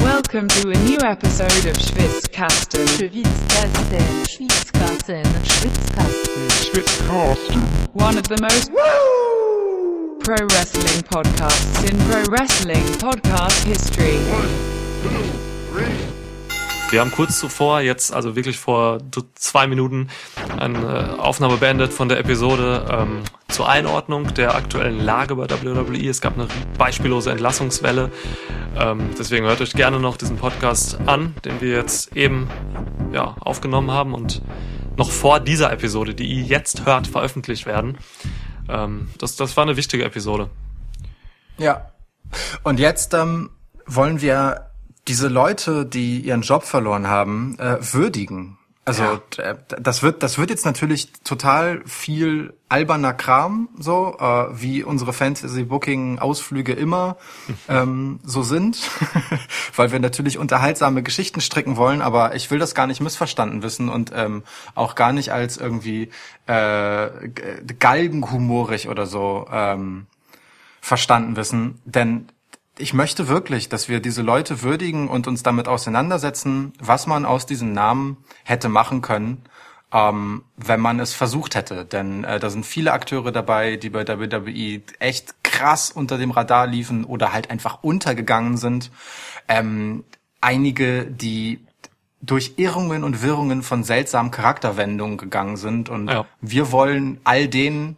Welcome to a new episode of Schwitzkasten. Schwitzkasten, Schwitzkasten, Schwitzkasten. Schwitzkasten. One of the most pro wrestling podcasts in pro wrestling podcast history. Wir haben kurz zuvor, jetzt also wirklich vor zwei Minuten, eine Aufnahme beendet von der Episode ähm, zur Einordnung der aktuellen Lage bei WWE. Es gab eine beispiellose Entlassungswelle. Ähm, deswegen hört euch gerne noch diesen Podcast an, den wir jetzt eben ja, aufgenommen haben und noch vor dieser Episode, die ihr jetzt hört, veröffentlicht werden. Ähm, das, das war eine wichtige Episode. Ja. Und jetzt ähm, wollen wir diese Leute, die ihren Job verloren haben, äh, würdigen. Also Ja. d- das wird das wird jetzt natürlich total viel alberner Kram so äh, wie unsere Fantasy Booking Ausflüge immer ähm, so sind, weil wir natürlich unterhaltsame Geschichten stricken wollen, aber ich will das gar nicht missverstanden wissen und ähm, auch gar nicht als irgendwie äh, galgenhumorig oder so ähm, verstanden wissen, denn ich möchte wirklich, dass wir diese Leute würdigen und uns damit auseinandersetzen, was man aus diesen Namen hätte machen können, ähm, wenn man es versucht hätte. Denn äh, da sind viele Akteure dabei, die bei WWE echt krass unter dem Radar liefen oder halt einfach untergegangen sind. Ähm, einige, die durch Irrungen und Wirrungen von seltsamen Charakterwendungen gegangen sind. Und Ja. wir wollen all denen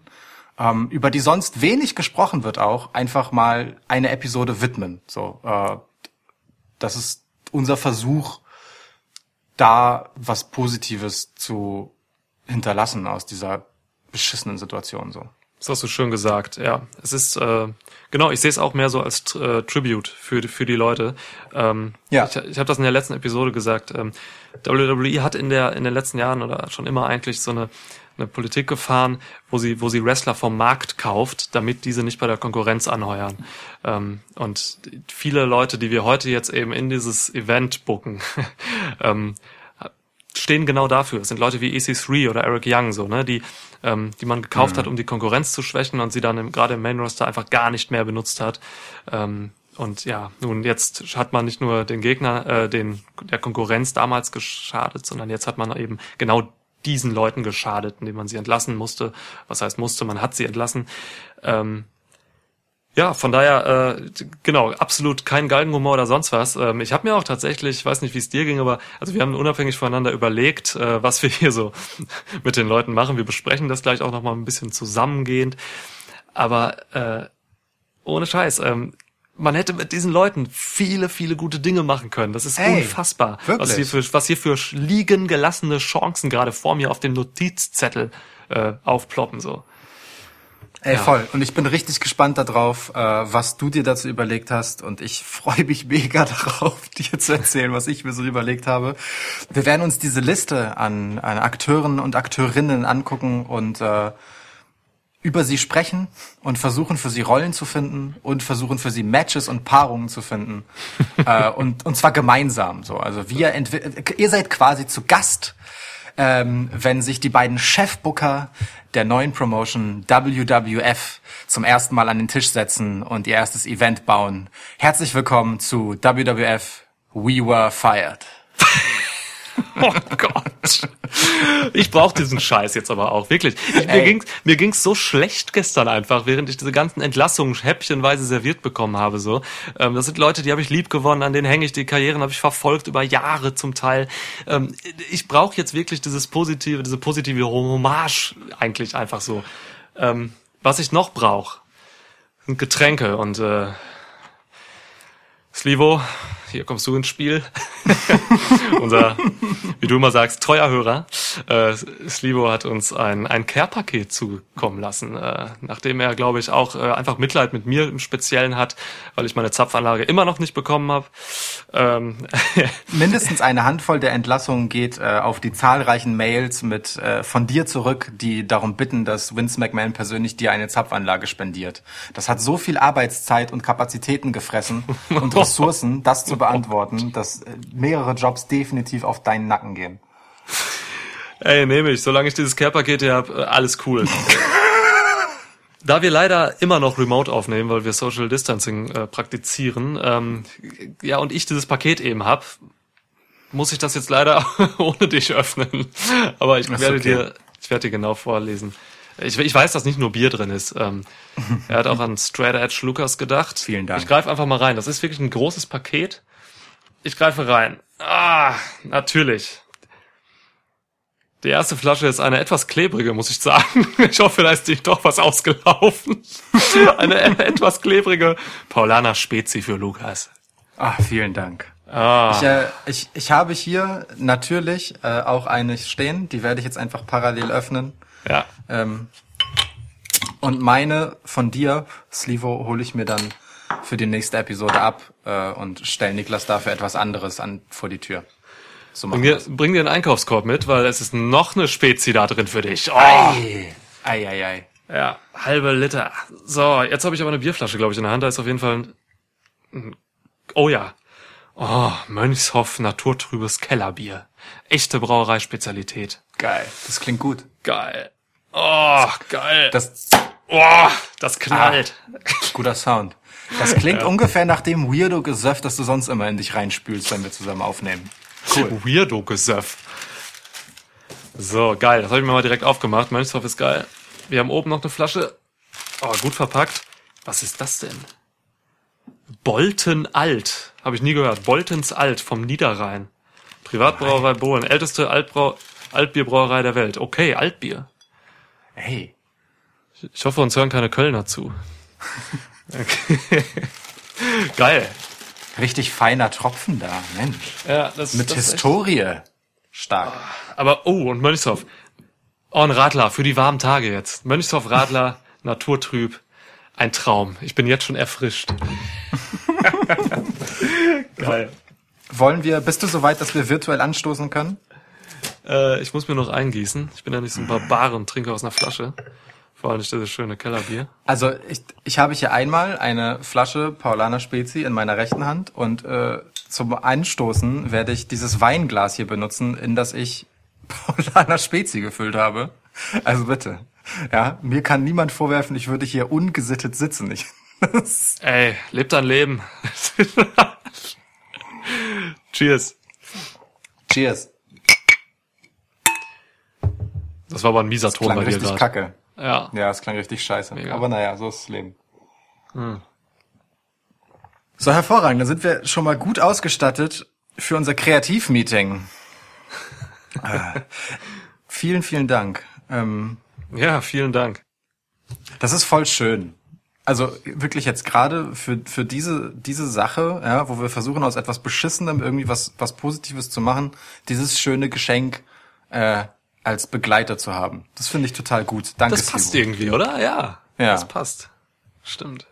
ähm, über die sonst wenig gesprochen wird auch, einfach mal eine Episode widmen. So, äh, das ist unser Versuch, da was Positives zu hinterlassen aus dieser beschissenen Situation. So. Das hast du schön gesagt, ja. Es ist, äh, genau, ich sehe es auch mehr so als äh, Tribute für, die- für die Leute. Ähm, Ja. Ich, ich habe das in der letzten Episode gesagt. Ähm, WWE hat in, der, in den letzten Jahren oder schon immer eigentlich so eine, eine Politik gefahren, wo sie, wo sie Wrestler vom Markt kauft, damit diese nicht bei der Konkurrenz anheuern. Ähm, und viele Leute, die wir heute jetzt eben in dieses Event booken, ähm, stehen genau dafür. Es sind Leute wie EC3 oder Eric Young, so, ne, die, ähm, die man gekauft hat, um die Konkurrenz zu schwächen und sie dann im, gerade im Main Roster einfach gar nicht mehr benutzt hat. Ähm, und ja, nun jetzt hat man nicht nur den Gegner, äh, den der Konkurrenz damals geschadet, sondern jetzt hat man eben genau diesen Leuten geschadet, indem man sie entlassen musste. Was heißt musste? Man hat sie entlassen. Ähm, ja, von daher, äh, genau, absolut kein Galgenhumor oder sonst was. Ähm, ich habe mir auch tatsächlich, ich weiß nicht, wie es dir ging, aber also wir haben unabhängig voneinander überlegt, äh, was wir hier so mit den Leuten machen. Wir besprechen das gleich auch nochmal ein bisschen zusammengehend. Aber äh, ohne Scheiß, ähm, man hätte mit diesen Leuten viele, viele gute Dinge machen können. Das ist Ey, unfassbar, wirklich? was hier für was hier für liegen gelassene Chancen gerade vor mir auf dem Notizzettel äh, aufploppen so. Ey, Ja. voll. Und ich bin richtig gespannt darauf, äh, was du dir dazu überlegt hast. Und ich freue mich mega darauf, dir zu erzählen, was ich mir so überlegt habe. Wir werden uns diese Liste an, an Akteuren und Akteurinnen angucken und äh, über sie sprechen und versuchen für sie Rollen zu finden und versuchen für sie Matches und Paarungen zu finden. Äh, und und zwar gemeinsam so. Also wir ihr seid quasi zu Gast ähm, wenn sich die beiden Chefbooker der neuen Promotion WWF zum ersten Mal an den Tisch setzen und ihr erstes Event bauen. Herzlich willkommen zu WWF We Were Fired Oh Gott. Ich brauche diesen Scheiß jetzt aber auch, wirklich. Ich, mir ging's mir ging's so schlecht gestern einfach, während ich diese ganzen Entlassungen häppchenweise serviert bekommen habe. So, ähm, Das sind Leute, die habe ich lieb gewonnen, an denen hänge ich, die Karrieren habe ich verfolgt über Jahre zum Teil. Ähm, Ich brauche jetzt wirklich dieses positive, diese positive Hommage eigentlich einfach so. Ähm, Was ich noch brauche, sind Getränke und äh, Slivo, hier kommst du ins Spiel. Unser, wie du immer sagst, treuer Hörer. Äh, Slivo hat uns ein, ein Care-Paket zukommen lassen, äh, nachdem er, glaube ich, auch äh, einfach Mitleid mit mir im Speziellen hat, weil ich meine Zapfanlage immer noch nicht bekommen habe. Ähm, Mindestens eine Handvoll der Entlassungen geht äh, auf die zahlreichen Mails mit äh, von dir zurück, die darum bitten, dass Vince McMahon persönlich dir eine Zapfanlage spendiert. Das hat so viel Arbeitszeit und Kapazitäten gefressen und Ressourcen, das zu beantworten, dass äh, mehrere Jobs definitiv auf deinen Nacken gehen. ey, nehme ich, solange ich dieses Care-Paket hier habe, äh, alles cool. Da wir leider immer noch remote aufnehmen, weil wir Social Distancing äh, praktizieren, ähm, ja, und ich dieses Paket eben hab, muss ich das jetzt leider ohne dich öffnen. Aber ich werde okay. dir, ich werde dir genau vorlesen. Ich, ich weiß, dass nicht nur Bier drin ist. Ähm, er hat auch an Straight Edge Lucas gedacht. Vielen Dank. Ich greife einfach mal rein. Das ist wirklich ein großes Paket. Ich greife rein. Ah, natürlich. Die erste Flasche ist eine etwas klebrige, muss ich sagen. Ich hoffe, da ist nicht doch was ausgelaufen. Eine etwas klebrige Paulaner Spezi für Lukas. Ah, vielen Dank. Ah, Ich, äh, ich, ich habe hier natürlich äh, auch eine stehen, die werde ich jetzt einfach parallel öffnen. ja. Ähm, und meine von dir, Slivo, hole ich mir dann für die nächste Episode ab äh, und stelle Niklas dafür etwas anderes an vor die Tür. So Bring dir, bring dir einen Einkaufskorb mit, weil es ist noch eine Spezi da drin für dich. Oh, Ei, ei, ei, ei. ja, halbe Liter. So, jetzt habe ich aber eine Bierflasche, glaube ich, in der Hand. Da ist auf jeden Fall ein, Oh ja. Oh, Mönchshoff naturtrübes Kellerbier. Echte Brauereispezialität. Geil. Das klingt gut. Geil. Oh, geil. Das oh, das knallt. guter Sound. Das klingt ungefähr nach dem weirdo Gesöff, das du sonst immer in dich reinspülst, wenn wir zusammen aufnehmen. Cool. Weirdo Gesöff. So, geil. Das habe ich mir mal direkt aufgemacht. Mönchshoff ist geil. Wir haben oben noch eine Flasche. Oh, gut verpackt. Was ist das denn? Bolten Alt. Habe ich nie gehört. Boltens Alt vom Niederrhein. Privatbrauerei Bohlen. Älteste Altbrau Altbierbrauerei der Welt. Okay, Altbier. Hey, Ich hoffe, uns hören keine Kölner zu. Okay. Geil. richtig feiner Tropfen da, Mensch. Ja, das, Mit das ist echt- Historie. Stark. Aber, oh, und Mönchshoff. Oh, ein Radler für die warmen Tage jetzt. Mönchshoff Radler, naturtrüb. Ein Traum. Ich bin jetzt schon erfrischt. Geil. Wollen wir, bist du soweit, dass wir virtuell anstoßen können? Äh, ich muss mir noch eingießen. Ich bin ja nicht so ein Barbar und trinke aus einer Flasche. Vor allem dieses schöne Kellerbier. Also ich, ich habe hier einmal eine Flasche Paulaner Spezi in meiner rechten Hand und äh, zum Anstoßen werde ich dieses Weinglas hier benutzen, in das ich Paulaner Spezi gefüllt habe. Also bitte. Ja, mir kann niemand vorwerfen, ich würde hier ungesittet sitzen. Ich, Ey, lebt dein Leben. Cheers. cheers. Das war aber ein mieser Ton bei dir gerade. kacke. Ja. Ja, es klang richtig scheiße. Mega. Aber naja, so ist das Leben. So, hervorragend. Dann sind wir schon mal gut ausgestattet für unser Kreativmeeting. äh, vielen, vielen Dank. Ähm, Ja, vielen Dank. das ist voll schön. Also wirklich jetzt gerade für, für diese, diese Sache, ja, wo wir versuchen, aus etwas Beschissenem irgendwie was, was Positives zu machen, dieses schöne Geschenk äh, als Begleiter zu haben. Das finde ich total gut. Danke, Das passt Sivo. irgendwie, oder? Ja. Ja. Das passt. Stimmt.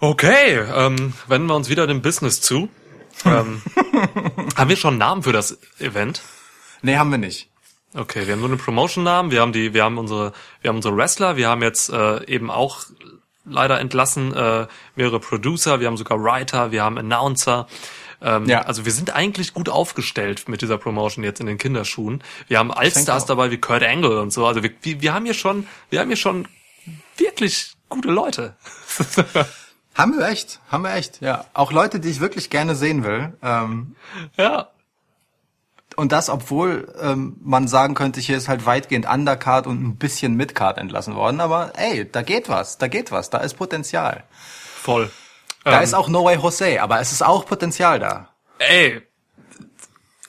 Okay, ähm, wenden wir uns wieder dem Business zu. ähm, haben wir schon einen Namen für das Event? Nee, haben wir nicht. Okay, wir haben nur einen Promotion-Namen, wir haben die, wir haben unsere, wir haben unsere Wrestler, wir haben jetzt äh, eben auch leider entlassen äh, mehrere Producer, wir haben sogar Writer, wir haben Announcer. Ähm, Ja. Also wir sind eigentlich gut aufgestellt mit dieser Promotion jetzt in den Kinderschuhen. Wir haben Allstars dabei wie Kurt Angle und so. Also wir, wir, wir haben hier schon, wir haben hier schon wirklich gute Leute. Haben wir echt, haben wir echt, ja. Auch Leute, die ich wirklich gerne sehen will. Ähm, ja. und das, obwohl ähm, man sagen könnte, hier ist halt weitgehend Undercard und ein bisschen Midcard entlassen worden. Aber ey, da geht was, da geht was, da ist Potenzial. Voll. Da Ähm, ist auch No Way Jose, aber es ist auch Potenzial da. ey,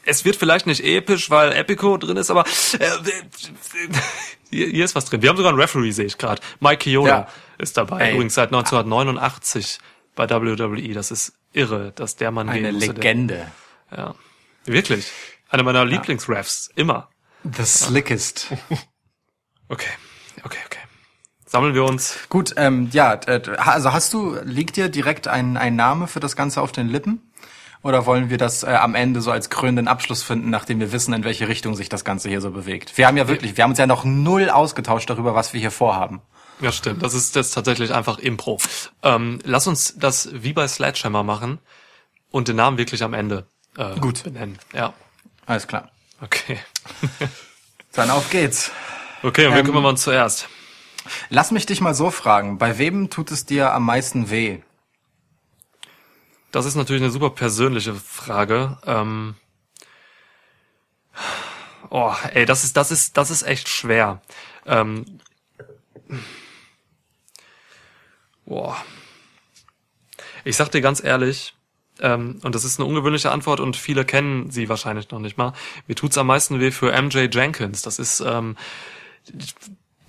es wird vielleicht nicht episch, weil Epico drin ist, aber äh, hier, hier ist was drin. Wir haben sogar einen Referee, sehe ich gerade. Mike Chioda Ja. ist dabei. Ey. Übrigens seit 1989 bei WWE. Das ist irre, dass der Mann Eine Legende. Der, ja, wirklich. Einer meiner Lieblingsrefs. Immer. The slickest. Okay. Sammeln wir uns. Gut, ähm, ja, äh, also hast du, liegt dir direkt ein, ein Name für das Ganze auf den Lippen? Oder wollen wir das äh, am Ende so als krönenden Abschluss finden, nachdem wir wissen, in welche Richtung sich das Ganze hier so bewegt? Wir haben ja wirklich, wir haben uns ja noch null ausgetauscht darüber, was wir hier vorhaben. Ja, stimmt. Das ist jetzt tatsächlich einfach Impro. Ähm, lass uns das wie bei Sledgehammer machen und den Namen wirklich am Ende äh, Gut. benennen. Ja, Alles klar. okay. Dann auf geht's. Okay, und Ähm, kümmern wir uns zuerst? Lass mich dich mal so fragen, bei wem tut es dir am meisten weh? Das ist natürlich eine super persönliche Frage. Ähm oh, ey, das ist, das ist, das ist echt schwer. Ähm boah. Ich sag dir ganz ehrlich, ähm, und das ist eine ungewöhnliche Antwort und viele kennen sie wahrscheinlich noch nicht mal. Mir tut's am meisten weh für MJ Jenkins. Das ist, ähm,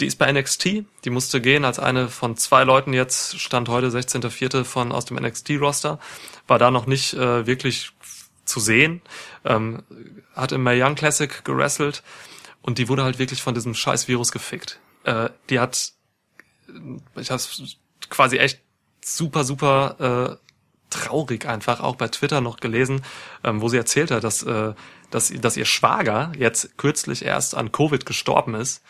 die ist bei NXT, die musste gehen als eine von zwei Leuten jetzt, stand heute 16.04. von aus dem NXT-Roster, war da noch nicht äh, wirklich zu sehen, ähm, hat im Mae Young Classic gerasselt und die wurde halt wirklich von diesem scheiß Virus gefickt. Äh, die hat, ich hab's quasi echt super, super äh, traurig einfach auch bei Twitter noch gelesen, ähm, wo sie erzählt hat, dass, äh, dass, dass ihr Schwager jetzt kürzlich erst an Covid gestorben ist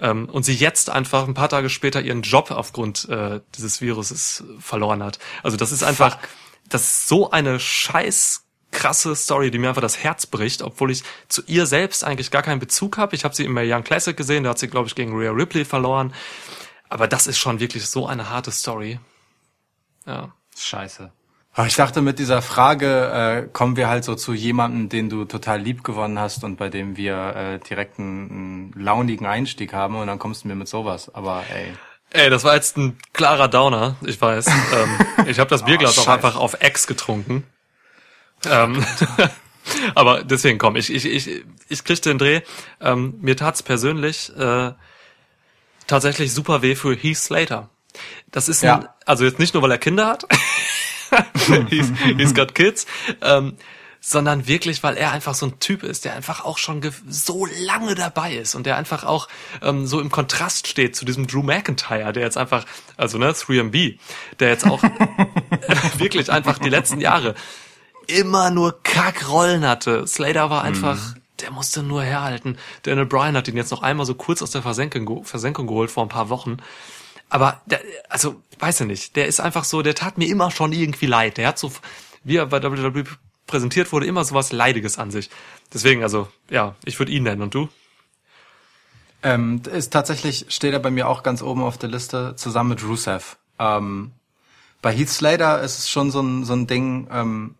ähm, und sie jetzt einfach ein paar Tage später ihren Job aufgrund äh, dieses Viruses verloren hat. Also das ist einfach, Fuck. das ist so eine scheiß krasse Story, die mir einfach das Herz bricht, obwohl ich zu ihr selbst eigentlich gar keinen Bezug habe. Ich habe sie im Young Classic gesehen, da hat sie, glaube ich, gegen Rhea Ripley verloren. Aber das ist schon wirklich so eine harte Story. Ja. Scheiße. Ich dachte, mit dieser Frage äh, kommen wir halt so zu jemandem, den du total lieb gewonnen hast und bei dem wir äh, direkt einen, einen launigen Einstieg haben und dann kommst du mir mit sowas. Aber ey. Ey, das war jetzt ein klarer Downer, ich weiß. ähm, ich habe das Bierglas oh, auch einfach auf Ex getrunken. Ähm, aber deswegen komm, ich, ich, ich, ich krieg den Dreh. Ähm, mir tat's persönlich äh, tatsächlich super weh für Heath Slater. Das ist ein, ja. also jetzt nicht nur, weil er Kinder hat. he's, he's got kids. Ähm, sondern wirklich, weil er einfach so ein Typ ist, der einfach auch schon so lange dabei ist und der einfach auch ähm, so im Kontrast steht zu diesem Drew McIntyre, der jetzt einfach, also ne, 3MB, der jetzt auch wirklich einfach die letzten Jahre immer nur Kackrollen hatte. Slater war einfach, mhm. der musste nur herhalten. Daniel Bryan hat ihn jetzt noch einmal so kurz aus der Versenkung, Versenkung geholt vor ein paar Wochen. Aber, der, also, weiß ich nicht, der ist einfach so, der tat mir immer schon irgendwie leid. Der hat so, wie er bei WWE präsentiert wurde, immer so was Leidiges an sich. Deswegen, also, ja, ich würde ihn nennen. Und du? Ähm, ist tatsächlich, steht er bei mir auch ganz oben auf der Liste, zusammen mit Rusev. Ähm, bei Heath Slater ist es schon so ein, so ein Ding, ähm,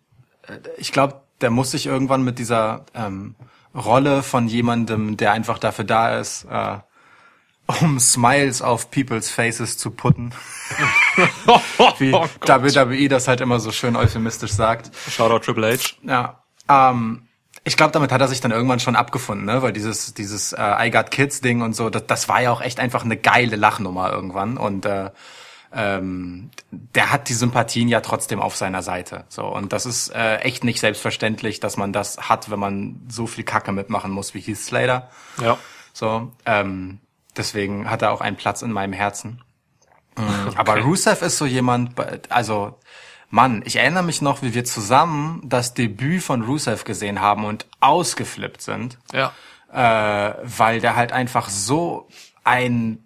ich glaube, der muss sich irgendwann mit dieser ähm, Rolle von jemandem, der einfach dafür da ist, äh, um Smiles auf People's Faces zu putten. Wie oh WWE das halt immer so schön euphemistisch sagt. Shoutout Triple H. Ja. Ähm, ich glaube, damit hat er sich dann irgendwann schon abgefunden, ne? Weil dieses, dieses äh, I Got Kids Ding und so, das, das war ja auch echt einfach eine geile Lachnummer irgendwann. Und äh, ähm, der hat die Sympathien ja trotzdem auf seiner Seite. So und das ist äh, echt nicht selbstverständlich, dass man das hat, wenn man so viel Kacke mitmachen muss wie Heath Slater. Ja. So, ähm, Deswegen hat er auch einen Platz in meinem Herzen. Okay. Aber Rusev ist so jemand, also Mann, ich erinnere mich noch, wie wir zusammen das Debüt von Rusev gesehen haben und ausgeflippt sind. Ja. Äh, weil der halt einfach so ein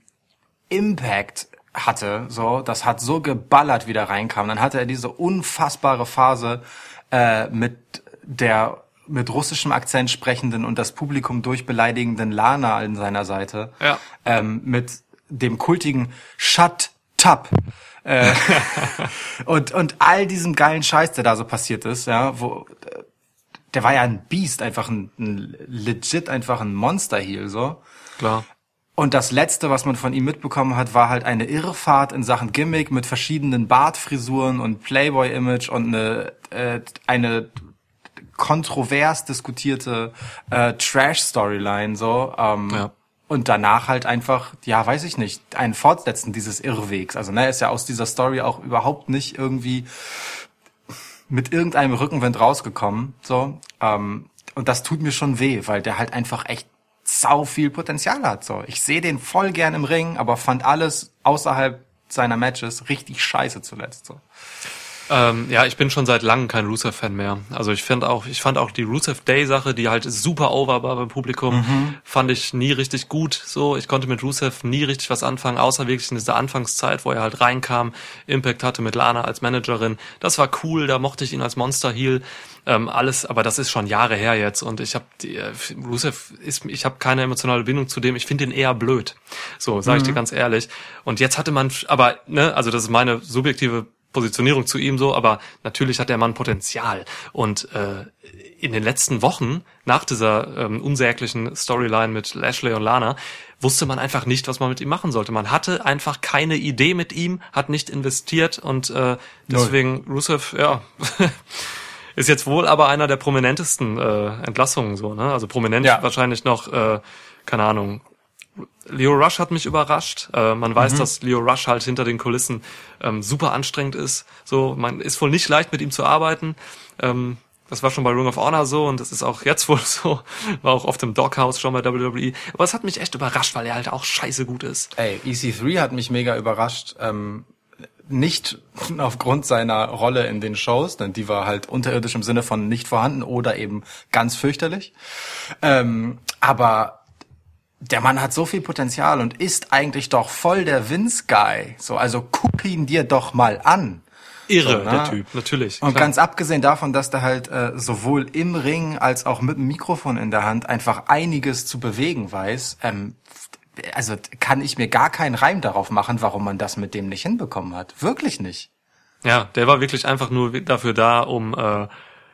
Impact hatte, so, das hat so geballert, wie der reinkam. Dann hatte er diese unfassbare Phase äh, mit der mit russischem Akzent sprechenden und das Publikum durchbeleidigenden Lana an seiner Seite. Ja. Ähm, mit dem kultigen Shut Tap. Äh, und, und all diesem geilen Scheiß, der da so passiert ist, ja, wo, der war ja ein Biest, einfach ein, ein legit, einfach ein Monster-Heel, so. Klar. Und das letzte, was man von ihm mitbekommen hat, war halt eine Irrfahrt in Sachen Gimmick mit verschiedenen Bartfrisuren und Playboy-Image und eine, äh, eine kontrovers diskutierte äh, Trash-Storyline so. Ähm, ja. Und danach halt einfach, ja, weiß ich nicht, ein Fortsetzen dieses Irrwegs. Also, ne, ist ja aus dieser Story auch überhaupt nicht irgendwie mit irgendeinem Rückenwind rausgekommen. So. Ähm, und das tut mir schon weh, weil der halt einfach echt sau viel Potenzial hat. So. Ich sehe den voll gern im Ring, aber fand alles außerhalb seiner Matches richtig scheiße zuletzt. So. Ähm, ja, ich bin schon seit langem kein Rusev-Fan mehr. Also ich finde auch, ich fand auch die Rusev Day-Sache, die halt super over war beim Publikum, Mhm. fand ich nie richtig gut. So, ich konnte mit Rusev nie richtig was anfangen, außer wirklich in dieser Anfangszeit, wo er halt reinkam, Impact hatte mit Lana als Managerin. Das war cool, da mochte ich ihn als Monster Heel. Ähm, alles, aber das ist schon Jahre her jetzt und ich habe äh, Rusev ist, ich habe keine emotionale Bindung zu dem. Ich finde ihn eher blöd. So sage ich dir ganz ehrlich. Und jetzt hatte man, aber ne, also das ist meine subjektive Positionierung zu ihm so, aber natürlich hat der Mann Potenzial. Und äh, in den letzten Wochen, nach dieser ähm, unsäglichen Storyline mit Lashley und Lana, wusste man einfach nicht, was man mit ihm machen sollte. Man hatte einfach keine Idee mit ihm, hat nicht investiert und äh, deswegen Rusev, ja, ist jetzt wohl aber einer der prominentesten äh, Entlassungen so, ne? Also prominent Ja. wahrscheinlich noch, äh, keine Ahnung, Leo Rush hat mich überrascht. Äh, man weiß, dass Leo Rush halt hinter den Kulissen ähm, super anstrengend ist. So, man ist wohl nicht leicht mit ihm zu arbeiten. Ähm, das war schon bei Ring of Honor so und das ist auch jetzt wohl so. War auch oft im Doghouse schon bei WWE. Aber es hat mich echt überrascht, weil er halt auch scheiße gut ist. Ey, EC3 hat mich mega überrascht. Ähm, nicht aufgrund seiner Rolle in den Shows, denn die war halt unterirdisch im Sinne von nicht vorhanden oder eben ganz fürchterlich. Ähm, aber der Mann hat so viel Potenzial und ist eigentlich doch voll der Vince-Guy. So, also guck ihn dir doch mal an. Irre, So, der Typ, natürlich. Und klar. ganz abgesehen davon, dass der halt äh, sowohl im Ring als auch mit dem Mikrofon in der Hand einfach einiges zu bewegen weiß, ähm, also kann ich mir gar keinen Reim darauf machen, warum man das mit dem nicht hinbekommen hat. Wirklich nicht. Ja, der war wirklich einfach nur dafür da, um äh,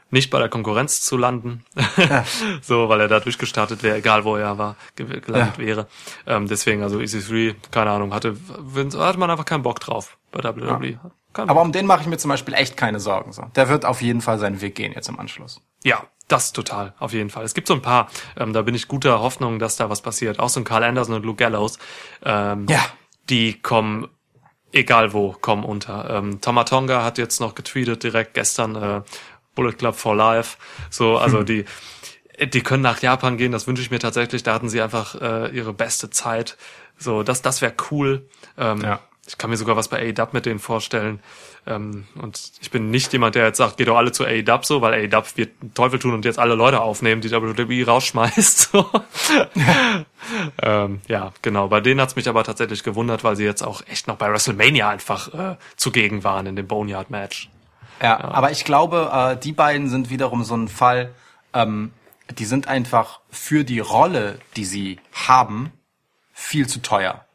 nicht bei der Konkurrenz zu landen. so, weil er da durchgestartet wäre, egal wo er war, ge- gelandet Ja. wäre. Ähm, deswegen, also EC3, keine Ahnung, hatte, hatte man einfach keinen Bock drauf bei WWE. Kein Aber um den mache ich mir zum Beispiel echt keine Sorgen. So. Der wird auf jeden Fall seinen Weg gehen jetzt im Anschluss. Ja, das total, auf jeden Fall. Es gibt so ein paar, ähm, da bin ich guter Hoffnung, dass da was passiert. Auch so ein Carl Anderson und Luke Gallows. Ähm, Ja. Die kommen, egal wo, kommen unter. Ähm, Tomatonga hat jetzt noch getweetet direkt gestern, äh, Bullet Club for Life. So, also die, die können nach Japan gehen, das wünsche ich mir tatsächlich. Da hatten sie einfach äh, ihre beste Zeit. So, das, das wäre cool. Ähm, Ja. Ich kann mir sogar was bei AEW mit denen vorstellen. Ähm, und ich bin nicht jemand, der jetzt sagt, geht doch alle zu AEW so, weil AEW wird Teufel tun und jetzt alle Leute aufnehmen, die WWE rausschmeißt. So. ähm, ja, genau. Bei denen hat's mich aber tatsächlich gewundert, weil sie jetzt auch echt noch bei WrestleMania einfach äh, zugegen waren in dem Boneyard-Match. Ja, aber ich glaube, äh, die beiden sind wiederum so ein Fall, ähm, die sind einfach für die Rolle, die sie haben, viel zu teuer.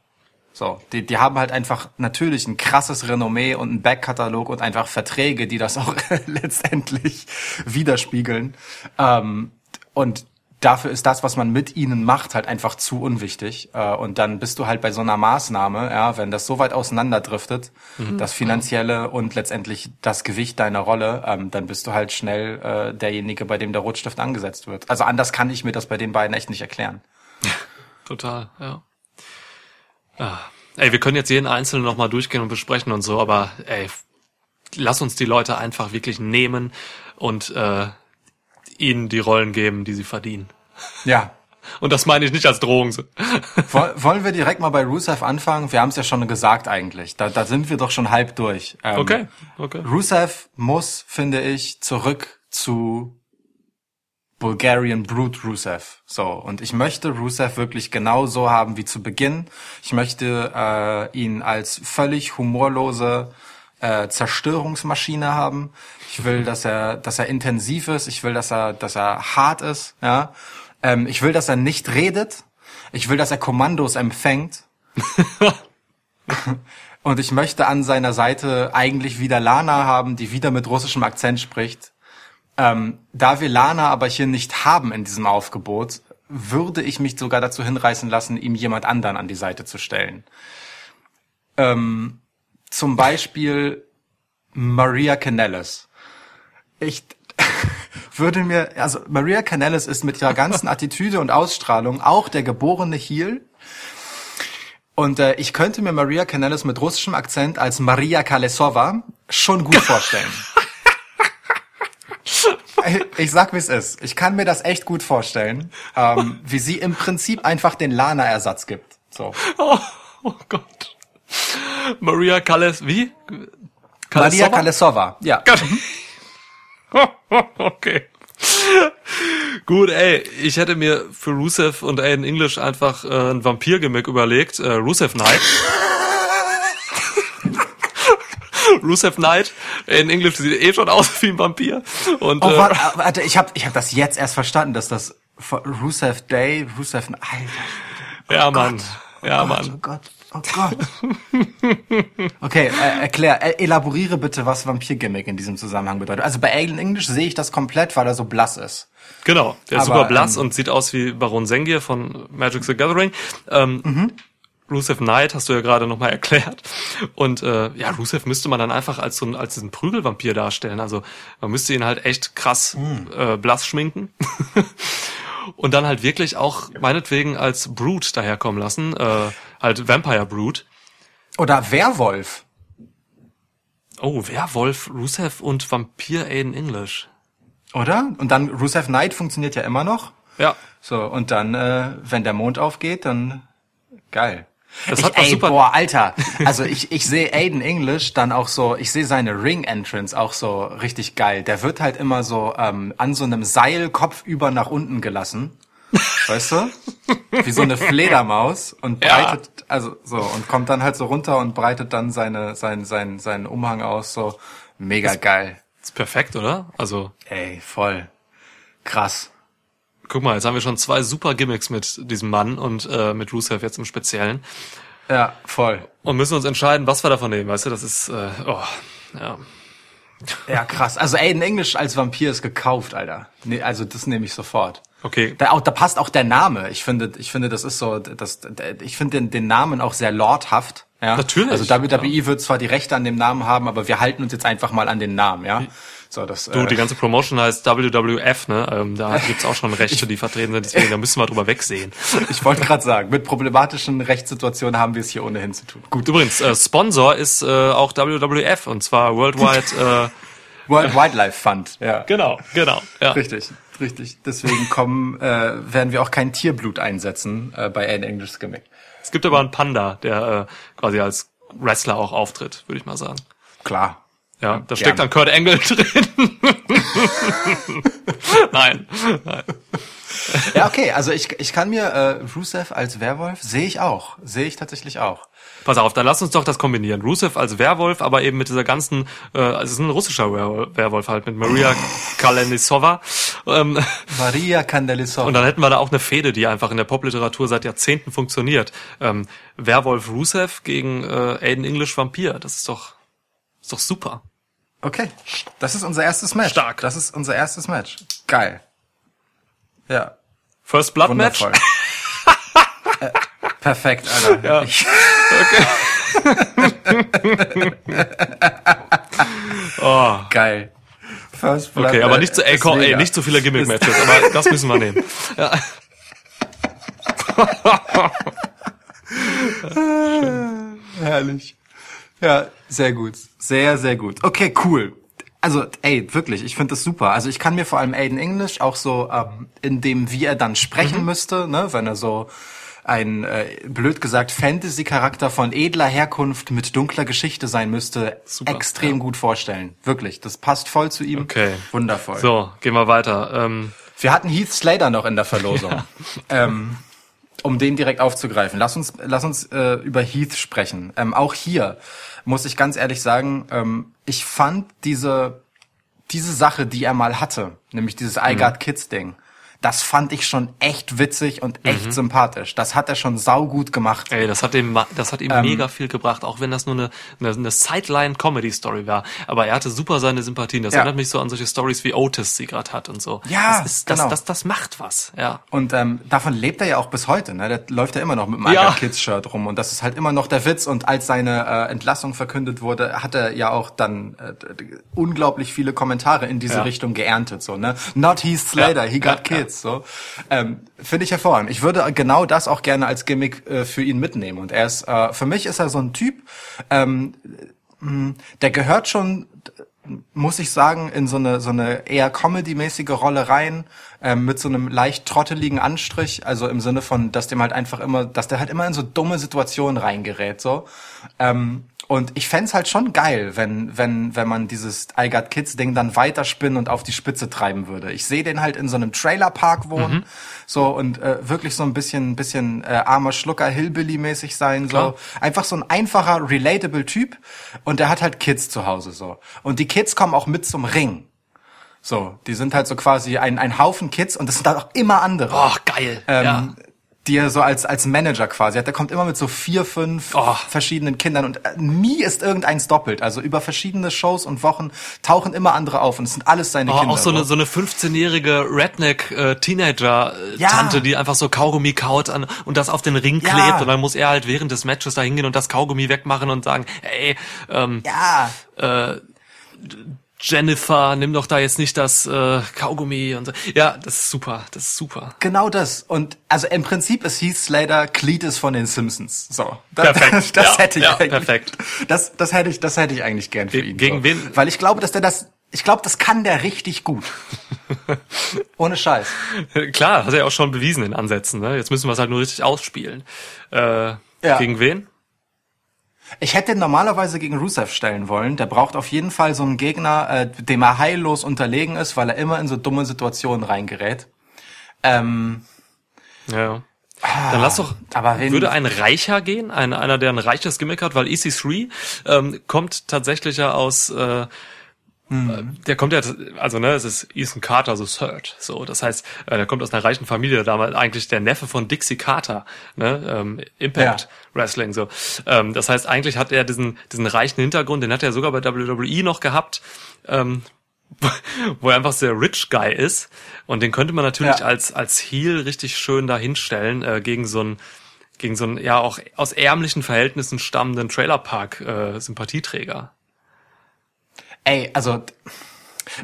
So, die, die haben halt einfach natürlich ein krasses Renommee und einen Backkatalog und einfach Verträge, die das auch letztendlich widerspiegeln. Ähm, und dafür ist das, was man mit ihnen macht, halt einfach zu unwichtig. Äh, und dann bist du halt bei so einer Maßnahme, ja, wenn das so weit auseinanderdriftet, das Finanzielle und letztendlich das Gewicht deiner Rolle, ähm, dann bist du halt schnell äh, derjenige, bei dem der Rotstift angesetzt wird. Also anders kann ich mir das bei den beiden echt nicht erklären. Total, ja. Ah. Ey, wir können jetzt jeden Einzelnen nochmal durchgehen und besprechen und so, aber ey, lass uns die Leute einfach wirklich nehmen und äh, ihnen die Rollen geben, die sie verdienen. Ja, Und das meine ich nicht als Drohung. Wollen wir direkt mal bei Rusev anfangen? Wir haben es ja schon gesagt eigentlich. Da, da sind wir doch schon halb durch. Ähm, Okay, okay. Rusev muss, finde ich, zurück zu Bulgarian Brute Rusev. So, und ich möchte Rusev wirklich genau so haben wie zu Beginn. Ich möchte äh, ihn als völlig humorlose äh, Zerstörungsmaschine haben. Ich will, dass er, dass er intensiv ist. Ich will, dass er, dass er hart ist. Ja. Ähm, ich will, dass er nicht redet. Ich will, dass er Kommandos empfängt. Und ich möchte an seiner Seite eigentlich wieder Lana haben, die wieder mit russischem Akzent spricht. Ähm, da wir Lana aber hier nicht haben in diesem Aufgebot, würde ich mich sogar dazu hinreißen lassen, ihm jemand anderen an die Seite zu stellen. Ähm, zum Beispiel Maria Canellis. Ich würde mir, also Maria Canellis ist mit ihrer ganzen Attitüde und Ausstrahlung auch der geborene Heel. Und äh, ich könnte mir Maria Canellis mit russischem Akzent als Maria Kalesova schon gut vorstellen. Ich- ich sag, wie es ist. Ich kann mir das echt gut vorstellen, ähm, wie sie im Prinzip einfach den Lana-Ersatz gibt. So. Oh, oh Gott. Maria Calles, wie? Maria Kalesova? Kalesova, ja. okay. Gut, ey, ich hätte mir für Rusev und Aiden English einfach äh, ein Vampir-Gimmick überlegt. Äh, Rusev Knight. Rusev Knight in English sieht eh schon aus wie ein Vampir. Und Oh, äh, warte, warte, ich habe ich hab das jetzt erst verstanden, dass das Rusev Day, Rusev, Alter. ja, Mann. Ja, Oh Mann. Gott, oh Gott. Okay, äh, erklär, äh, elaboriere bitte, was Vampir-Gimmick in diesem Zusammenhang bedeutet. Also bei Alien English sehe ich das komplett, weil er so blass ist. Genau, der ist Aber, super blass ähm, und sieht aus wie Baron Sengir von Magic the Gathering. Ähm, Rusev Knight hast du ja gerade nochmal erklärt. Und äh, ja, Rusev müsste man dann einfach als so ein, als diesen Prügelvampir darstellen. Also man müsste ihn halt echt krass äh, blass schminken. und dann halt wirklich auch meinetwegen als Brute daherkommen lassen. Äh, halt Vampire Brute. Oder Werwolf. Oh, Werwolf, Rusev und Vampir Aiden English. Oder? Und dann Rusev Knight funktioniert ja immer noch. Ja, So, und dann, äh, wenn der Mond aufgeht, dann geil. Das ich, hat ey, super- boah, Alter. Also ich, ich sehe Aiden English dann auch so, ich sehe seine Ring-Entrance auch so richtig geil. Der wird halt immer so ähm, an so einem Seil kopfüber nach unten gelassen. Weißt du? Wie so eine Fledermaus und Ja. breitet, also so, und kommt dann halt so runter und breitet dann seine, sein, sein, seinen Umhang aus, so mega geil. ist perfekt, oder? Also Ey, voll. Krass. Guck mal, jetzt haben wir schon zwei super Gimmicks mit diesem Mann und äh, mit Rusev jetzt im Speziellen. Ja, voll. Und müssen uns entscheiden, was wir davon nehmen, weißt du? Das ist, äh, oh, ja. Ja, krass. Also Aiden English als Vampir ist gekauft, Alter. Nee, also das nehme ich sofort. Okay. Da, auch, da passt auch der Name. Ich finde, ich finde, das ist so, das, ich finde den, den Namen auch sehr lordhaft. Ja? Natürlich, Also WWE wird zwar die Rechte an dem Namen haben, aber wir halten uns jetzt einfach mal an den Namen, ja. So, das. Du, äh, die ganze Promotion heißt WWF, ne? Ähm, da gibt's auch schon Rechte, die vertreten sind, deswegen da müssen wir drüber wegsehen. ich wollte gerade sagen, mit problematischen Rechtssituationen haben wir es hier ohnehin zu tun. Gut. Übrigens, äh, Sponsor ist äh, auch WWF und zwar Worldwide. World Wildlife Fund, ja. genau, genau. Ja. Richtig, richtig. Deswegen kommen, äh, werden wir auch kein Tierblut einsetzen äh, bei Aiden English Gimmick. Es gibt aber einen Panda, der äh, quasi als Wrestler auch auftritt, würde ich mal sagen. Klar. Ja, da steckt dann Kurt Angle drin. nein, nein. Ja, okay, also ich, ich kann mir äh, Rusev als Werwolf, sehe ich auch. Sehe ich tatsächlich auch. Pass auf, dann lass uns doch das kombinieren. Rusev als Werwolf, aber eben mit dieser ganzen, äh, also es ist ein russischer Werwolf, halt, mit Maria Kalenisova. Ähm, Maria Candelisova. und dann hätten wir da auch eine Fehde, die einfach in der Popliteratur seit Jahrzehnten funktioniert. Ähm, Werwolf Rusev gegen äh, Aiden English Vampir. Das ist doch, ist doch super. Okay, das ist unser erstes Match. Stark. Das ist unser erstes Match. Geil. Ja, First Blood Match. wundervoll. äh, perfekt, Alter. Ja. Ich, Oh, geil. First Blood okay, aber Match nicht zu, ey, komm, ey, nicht zu viele Gimmick-Matches, aber das müssen wir nehmen. Herrlich. Ja, sehr gut. Sehr, sehr gut. Okay, cool. Also, ey, wirklich, ich finde das super. Also ich kann mir vor allem Aiden English auch so, ähm, in dem, wie er dann sprechen Mhm. müsste, ne, wenn er so ein, äh, blöd gesagt, Fantasy-Charakter von edler Herkunft mit dunkler Geschichte sein müsste, Super, extrem gut vorstellen. Wirklich, das passt voll zu ihm. Okay. Wundervoll. So, gehen wir weiter. Ähm, Wir hatten Heath Slater noch in der Verlosung. Ähm, um den direkt aufzugreifen. Lass uns, lass uns äh, über Heath sprechen. Ähm, auch hier muss ich ganz ehrlich sagen, ähm, ich fand diese, diese Sache, die er mal hatte, nämlich dieses I Got Kids Ding, das fand ich schon echt witzig und echt sympathisch. Das hat er schon saugut gemacht. Ey, das hat ihm, das hat ihm Ähm. mega viel gebracht, auch wenn das nur eine, eine, eine Sideline-Comedy-Story war. Aber er hatte super seine Sympathien. Das Ja. erinnert mich so an solche Stories wie Otis sie gerade hat und so. Ja, das, ist, das, genau. das, das macht was. Ja. Und ähm, davon lebt er ja auch bis heute. Ne? Der läuft ja immer noch mit dem Ja. ja. Kids Shirt rum und das ist halt immer noch der Witz. Und als seine äh, Entlassung verkündet wurde, hat er ja auch dann äh, unglaublich viele Kommentare in diese Ja. Richtung geerntet. So ne, not Heath Slater, he got Ja, kids. So ähm, finde ich hervorragend. Ich würde genau das auch gerne als Gimmick äh, für ihn mitnehmen. Und er ist äh, für mich ist er so ein Typ. Ähm, mh, der gehört schon muss ich sagen, in so eine, so eine eher Comedy-mäßige Rolle rein, ähm, mit so einem leicht trotteligen Anstrich, also im Sinne von, dass dem halt einfach immer, dass der halt immer in so dumme Situationen reingerät, so. Ähm, und ich fänd's halt schon geil, wenn, wenn, wenn man dieses I Got Kids Ding dann weiterspinnen und auf die Spitze treiben würde. Ich sehe den halt in so einem Trailerpark wohnen, Mhm. so und äh, wirklich so ein bisschen, bisschen äh, armer Schlucker Hillbilly-mäßig sein, so einfach so ein einfacher, relatable Typ und der hat halt Kids zu Hause so und die Kids kommen auch mit zum Ring. So, die sind halt so quasi ein, ein Haufen Kids und das sind dann auch immer andere Oh, geil. ähm, ja. Die er so als, als Manager quasi hat. Der kommt immer mit so vier, fünf Oh. verschiedenen Kindern und äh, nie ist irgendeins doppelt. Also über verschiedene Shows und Wochen tauchen immer andere auf und es sind alles seine Oh, Kinder. auch so eine, so eine 15-jährige Redneck-Teenager-Tante, Ja. die einfach so Kaugummi kaut an, und das auf den Ring Ja. klebt. Und dann muss er halt während des Matches da hingehen und das Kaugummi wegmachen und sagen, ey, ähm, ja, Jennifer, nimm doch da jetzt nicht das äh, Kaugummi und so. Ja, das ist super, das ist super. genau das. Und also im Prinzip ist Heath Slater Cletus von den Simpsons. So, das, Perfekt. das Ja, hätte ich ja, eigentlich. perfekt. Das, das hätte ich, das hätte ich eigentlich gern für Ge- ihn. gegen so. wen- Weil ich glaube, dass der das, ich glaube, das kann der richtig gut. Ohne Scheiß. Klar, hat er auch schon bewiesen in Ansätzen. Ne? Jetzt müssen wir es halt nur richtig ausspielen. Äh, Ja. Gegen wen? Ich hätte ihn normalerweise gegen Rusev stellen wollen. Der braucht auf jeden Fall so einen Gegner, äh, dem er heillos unterlegen ist, weil er immer in so dumme Situationen reingerät. Ähm, Ja. Dann lass doch, aber würde ein Reicher gehen, ein, einer, der ein reiches Gimmick hat, weil EC3 ähm, kommt tatsächlich ja aus, äh, äh, der kommt ja, also ne, es ist Ethan Carter, so Third, so, das heißt, äh, der kommt aus einer reichen Familie, damals eigentlich der Neffe von Dixie Carter, ne, ähm, Impact Ja. Wrestling, so. Ähm, das heißt, eigentlich hat er diesen, diesen reichen Hintergrund, den hat er sogar bei WWE noch gehabt, ähm, wo er einfach sehr rich Guy ist. Und den könnte man natürlich Ja. als, als Heel richtig schön dahinstellen, äh, gegen so einen, gegen so einen, ja, auch aus ärmlichen Verhältnissen stammenden Trailerpark, äh, Sympathieträger. Ey, also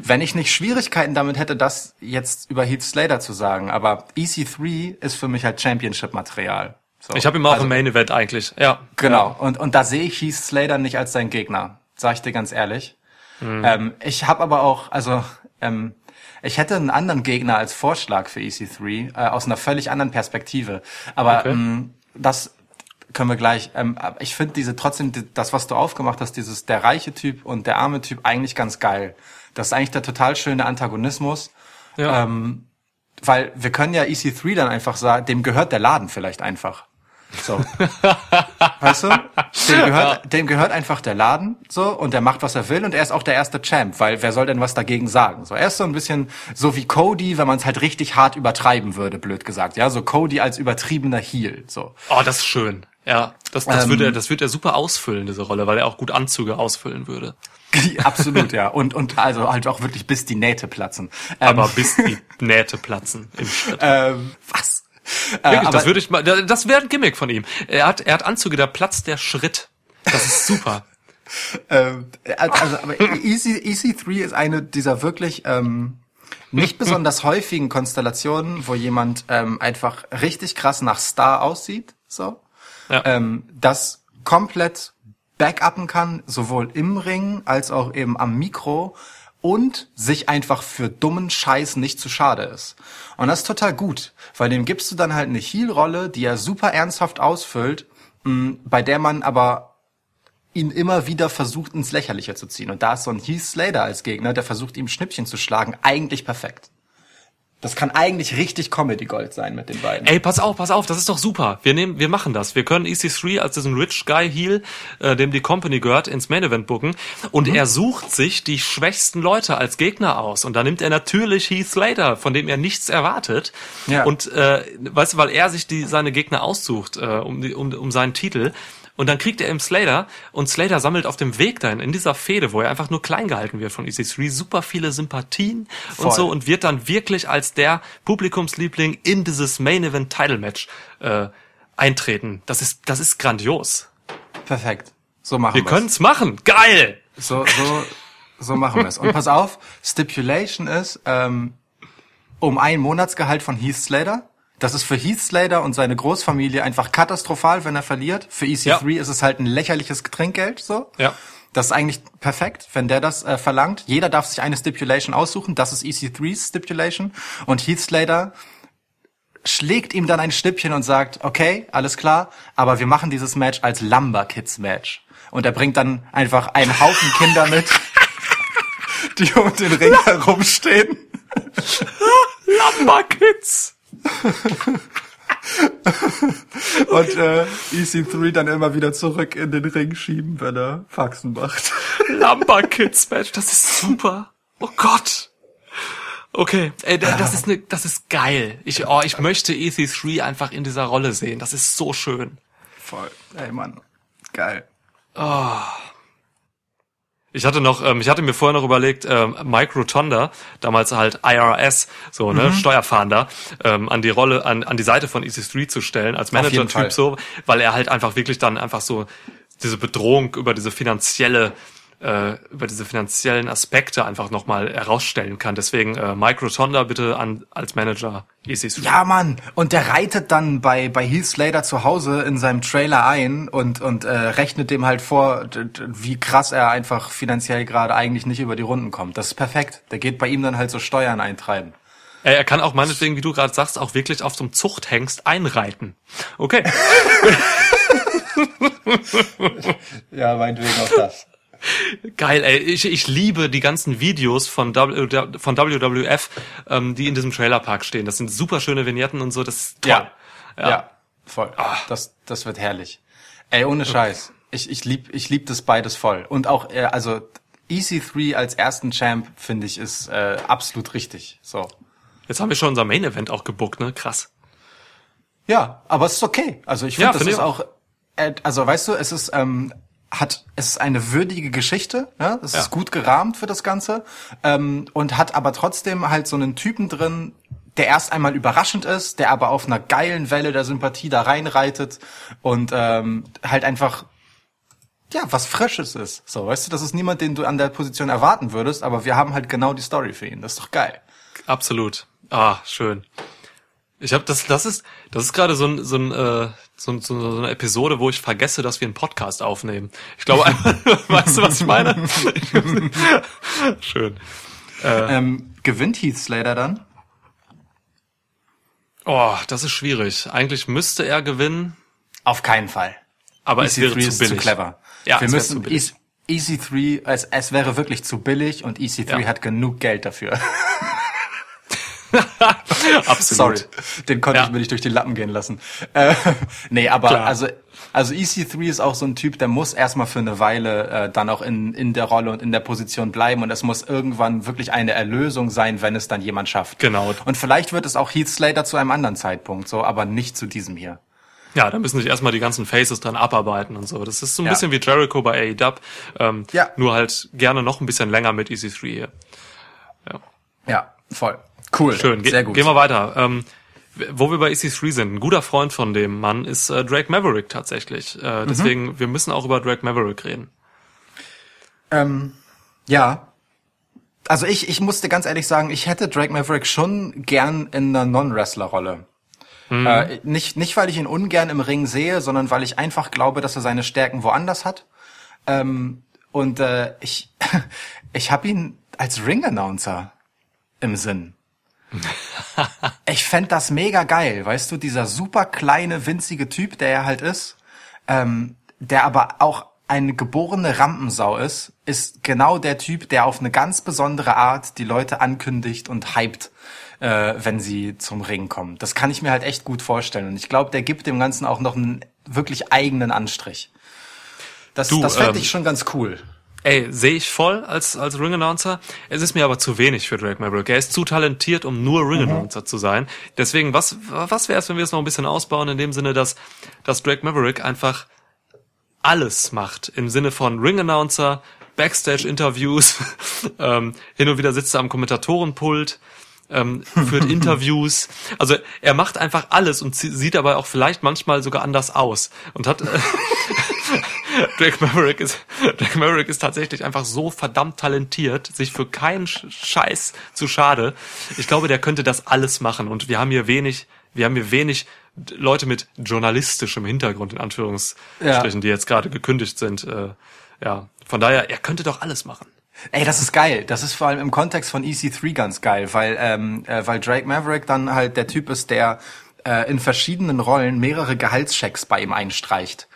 wenn ich nicht Schwierigkeiten damit hätte, das jetzt über Heath Slater zu sagen, aber EC3 ist für mich halt Championship-Material. So. Ich habe ihn auch Also- im Main Event eigentlich, ja. Genau. Und, und da sehe ich Heath Slater nicht als sein Gegner, sag ich dir ganz ehrlich. Ähm, ich habe aber auch, also ähm, ich hätte einen anderen Gegner als Vorschlag für EC3 äh, aus einer völlig anderen Perspektive. Aber Okay. ähm, das können wir gleich. Ähm, ich finde diese trotzdem das, was du aufgemacht hast, dieses der reiche Typ und der arme Typ eigentlich ganz geil. Das ist eigentlich der total schöne Antagonismus. Ja. Ähm, weil wir können ja EC3 dann einfach sagen, dem gehört der Laden vielleicht einfach. So. weißt du? Dem gehört, dem gehört einfach der Laden, so, und der macht, was er will, und er ist auch der erste Champ, weil wer soll denn was dagegen sagen? So, er ist so ein bisschen so wie Cody, wenn man es halt richtig hart übertreiben würde, blöd gesagt, ja, so Cody als übertriebener Heel, so. Oh, das ist schön. Ja, das, das Ähm, würde er, das würde er super ausfüllen, diese Rolle, weil er auch gut Anzüge ausfüllen würde. Absolut, ja. Und, und also halt auch wirklich bis die Nähte platzen. Ähm, Aber bis die Nähte platzen im Schritt. ähm, was? Äh, Wirklich, aber- das würde ich mal, das wäre ein Gimmick von ihm. Er hat, er hat Anzüge, da platzt der Schritt. Das ist super. Ähm, also, aber Easy, EC3 ist eine dieser wirklich ähm, nicht besonders häufigen Konstellationen, wo jemand ähm, einfach richtig krass nach Star aussieht, so, Ja. ähm, das komplett backuppen kann, sowohl im Ring als auch eben am Mikro und sich einfach für dummen Scheiß nicht zu schade ist. Und das ist total gut, weil dem gibst du dann halt eine Heel-Rolle, die er super ernsthaft ausfüllt, mh, bei der man aber ihn immer wieder versucht, ins Lächerliche zu ziehen. Und da ist so ein Heath Slater als Gegner, der versucht, ihm Schnippchen zu schlagen, eigentlich perfekt. Das kann eigentlich richtig Comedy-Gold sein mit den beiden. Ey, pass auf, pass auf, das ist doch super. Wir nehmen, wir machen das. Wir können EC3 als diesen Rich Guy Heel, äh, dem die Company gehört, ins Main Event booken. Und er sucht sich die schwächsten Leute als Gegner aus. Und da nimmt er natürlich Heath Slater, von dem er nichts erwartet. Ja. Und äh, weißt du, weil er sich die seine Gegner aussucht, äh, um, die, um, um seinen Titel. Und dann kriegt er im Slater und Slater sammelt auf dem Weg dahin, in dieser Fehde, wo er einfach nur klein gehalten wird von EC3, super viele Sympathien und Voll. so und wird dann wirklich als der Publikumsliebling in dieses Main Event Title Match äh, eintreten. Das ist, das ist grandios. Perfekt. So machen Wir wir's. können's machen. Geil! So, so, so machen wir es. Und pass auf, Stipulation ist, ähm, um ein Monatsgehalt von Heath Slater. Das ist für Heath Slater und seine Großfamilie einfach katastrophal, wenn er verliert. Für EC3 ist es halt ein lächerliches Trinkgeld, so. Ja. Das ist eigentlich perfekt, wenn der das äh, verlangt. Jeder darf sich eine Stipulation aussuchen. Das ist EC3's Stipulation. Und Heath Slater schlägt ihm dann ein Schnippchen und sagt, okay, alles klar, aber wir machen dieses Match als Lumber Kids Match. Und er bringt dann einfach einen Haufen Kinder mit, die um den Ring herumstehen. Lamba Kids! Und äh, EC3 dann immer wieder zurück in den Ring schieben, wenn er Faxen macht. Lamba Kids Match, das ist super. Oh Gott. Okay, ey, da- das ist ne, das ist geil. Ich, oh, ich möchte EC3 einfach in dieser Rolle sehen. Das ist so schön. Voll. Ey, Mann. Geil. Ich hatte noch, ähm, ich hatte mir vorher noch überlegt, ähm, Mike Rotonda, damals halt IRS, so ne, Steuerfahnder, ähm, an die Rolle, an, an die Seite von EC3 zu stellen als. Manager-Typ so, weil er halt einfach wirklich dann einfach so diese Bedrohung über diese finanzielle, äh, über diese finanziellen Aspekte einfach nochmal herausstellen kann. Deswegen äh, Mike Rotonda bitte an als Manager E EC3. Ja, Mann. Und der reitet dann bei, bei Heath Slater zu Hause in seinem Trailer ein und, und äh, rechnet dem halt vor, wie krass er einfach finanziell gerade eigentlich nicht über die Runden kommt. Das ist perfekt. Der geht bei ihm dann halt so Steuern eintreiben. Er, er kann auch meinetwegen, wie du gerade sagst, auch wirklich auf so einem Zuchthengst einreiten. Okay. Ja, meinetwegen auch das. Geil, ey. Ich, ich liebe die ganzen Videos von, w, von WWF, ähm, die in diesem Trailerpark stehen. Das sind super schöne Vignetten und so. Das ist toll. Ja. Ja, voll. Das, das wird herrlich. Ey, ohne Scheiß. Ich, ich lieb, ich lieb das beides voll. Und auch, äh, also EC3 als ersten Champ, finde ich, ist äh, absolut richtig. So. Jetzt haben wir schon unser Main Event auch gebuckt, ne? Krass. Ja, aber es ist okay. Also ich Ja, finde, das finde ist ich auch, äh, also weißt du, es ist, ähm, hat, es ist eine würdige Geschichte, ja, es Ja. ist gut gerahmt für das Ganze ähm, und hat aber trotzdem halt so einen Typen drin, der erst einmal überraschend ist, der aber auf einer geilen Welle der Sympathie da reinreitet und ähm, halt einfach ja, was Frisches ist. So, weißt du, das ist niemand, den du an der Position erwarten würdest, aber wir haben halt genau die Story für ihn. Das ist doch geil. Absolut. Ah, schön. Ich habe das, das ist, das ist gerade so ein, so ein, äh, so, so, so eine Episode, wo ich vergesse, dass wir einen Podcast aufnehmen. Ich glaube, weißt du, was ich meine? schön. Ähm, gewinnt Heath Slater dann? Oh, das ist schwierig. Eigentlich müsste er gewinnen, Auf keinen Fall. aber es wäre EC3 zu ist billig. zu clever. Ja, wir müssen zu billig. EC- EC3, es, es wäre wirklich zu billig und EC3 Ja. hat genug Geld dafür. Absolut. Sorry, den konnte Ja. ich mir nicht durch die Lappen gehen lassen. Äh, nee, aber Klar. also also EC3 ist auch so ein Typ, der muss erstmal für eine Weile äh, dann auch in in der Rolle und in der Position bleiben und es muss irgendwann wirklich eine Erlösung sein, wenn es dann jemand schafft. Genau. Und vielleicht wird es auch Heath Slater zu einem anderen Zeitpunkt so, aber nicht zu diesem hier. Ja, da müssen sich erstmal die ganzen Faces dran abarbeiten und so. Das ist so ein Ja. bisschen wie Jericho bei AEW. Ähm, Ja. Nur halt gerne noch ein bisschen länger mit EC3 hier. Ja, voll. Cool. Schön. Ge Sehr gut. Gehen wir weiter. Ähm, wo wir bei EC3 sind, ein guter Freund von dem Mann ist äh, Drake Maverick tatsächlich. Äh, Mhm. deswegen, wir müssen auch über Drake Maverick reden. Ähm, ja. Also ich, ich musste ganz ehrlich sagen, ich hätte Drake Maverick schon gern in einer Non-Wrestler-Rolle. Äh, nicht, nicht, weil ich ihn ungern im Ring sehe, sondern weil ich einfach glaube, dass er seine Stärken woanders hat. Ähm, und äh, ich, ich habe ihn als Ring-Announcer im Sinn. ich fänd das mega geil, weißt du, dieser super kleine, winzige Typ, der er halt ist, ähm, der aber auch eine geborene Rampensau ist, ist genau der Typ, der auf eine ganz besondere Art die Leute ankündigt und hypt, äh, wenn sie zum Ring kommen. Das kann ich mir halt echt gut vorstellen. Und ich glaube, der gibt dem Ganzen auch noch einen wirklich eigenen Anstrich. Das, Du, das fände ähm, ich schon ganz cool. Ey, sehe ich voll als, als Ring-Announcer. Es ist mir aber zu wenig für Drake Maverick. Er ist zu talentiert, um nur Ring-Announcer zu sein. Deswegen, was, was wäre es, wenn wir es noch ein bisschen ausbauen, in dem Sinne, dass, dass Drake Maverick einfach alles macht. Im Sinne von Ring-Announcer, Backstage-Interviews, ähm, hin und wieder sitzt er am Kommentatorenpult, ähm, führt Interviews. Also er macht einfach alles und sie- sieht aber auch vielleicht manchmal sogar anders aus. Und hat... Äh, Drake Maverick ist, Drake Maverick ist tatsächlich einfach so verdammt talentiert, sich für keinen Sch- Scheiß zu schade. Ich glaube, der könnte das alles machen und wir haben hier wenig, wir haben hier wenig Leute mit journalistischem Hintergrund, in Anführungsstrichen, Ja. die jetzt gerade gekündigt sind. Äh, ja, von daher, er könnte doch alles machen. Ey, das ist geil. Das ist vor allem im Kontext von EC3 ganz geil, weil, ähm, äh, weil Drake Maverick dann halt der Typ ist, der äh, in verschiedenen Rollen mehrere Gehaltschecks bei ihm einstreicht.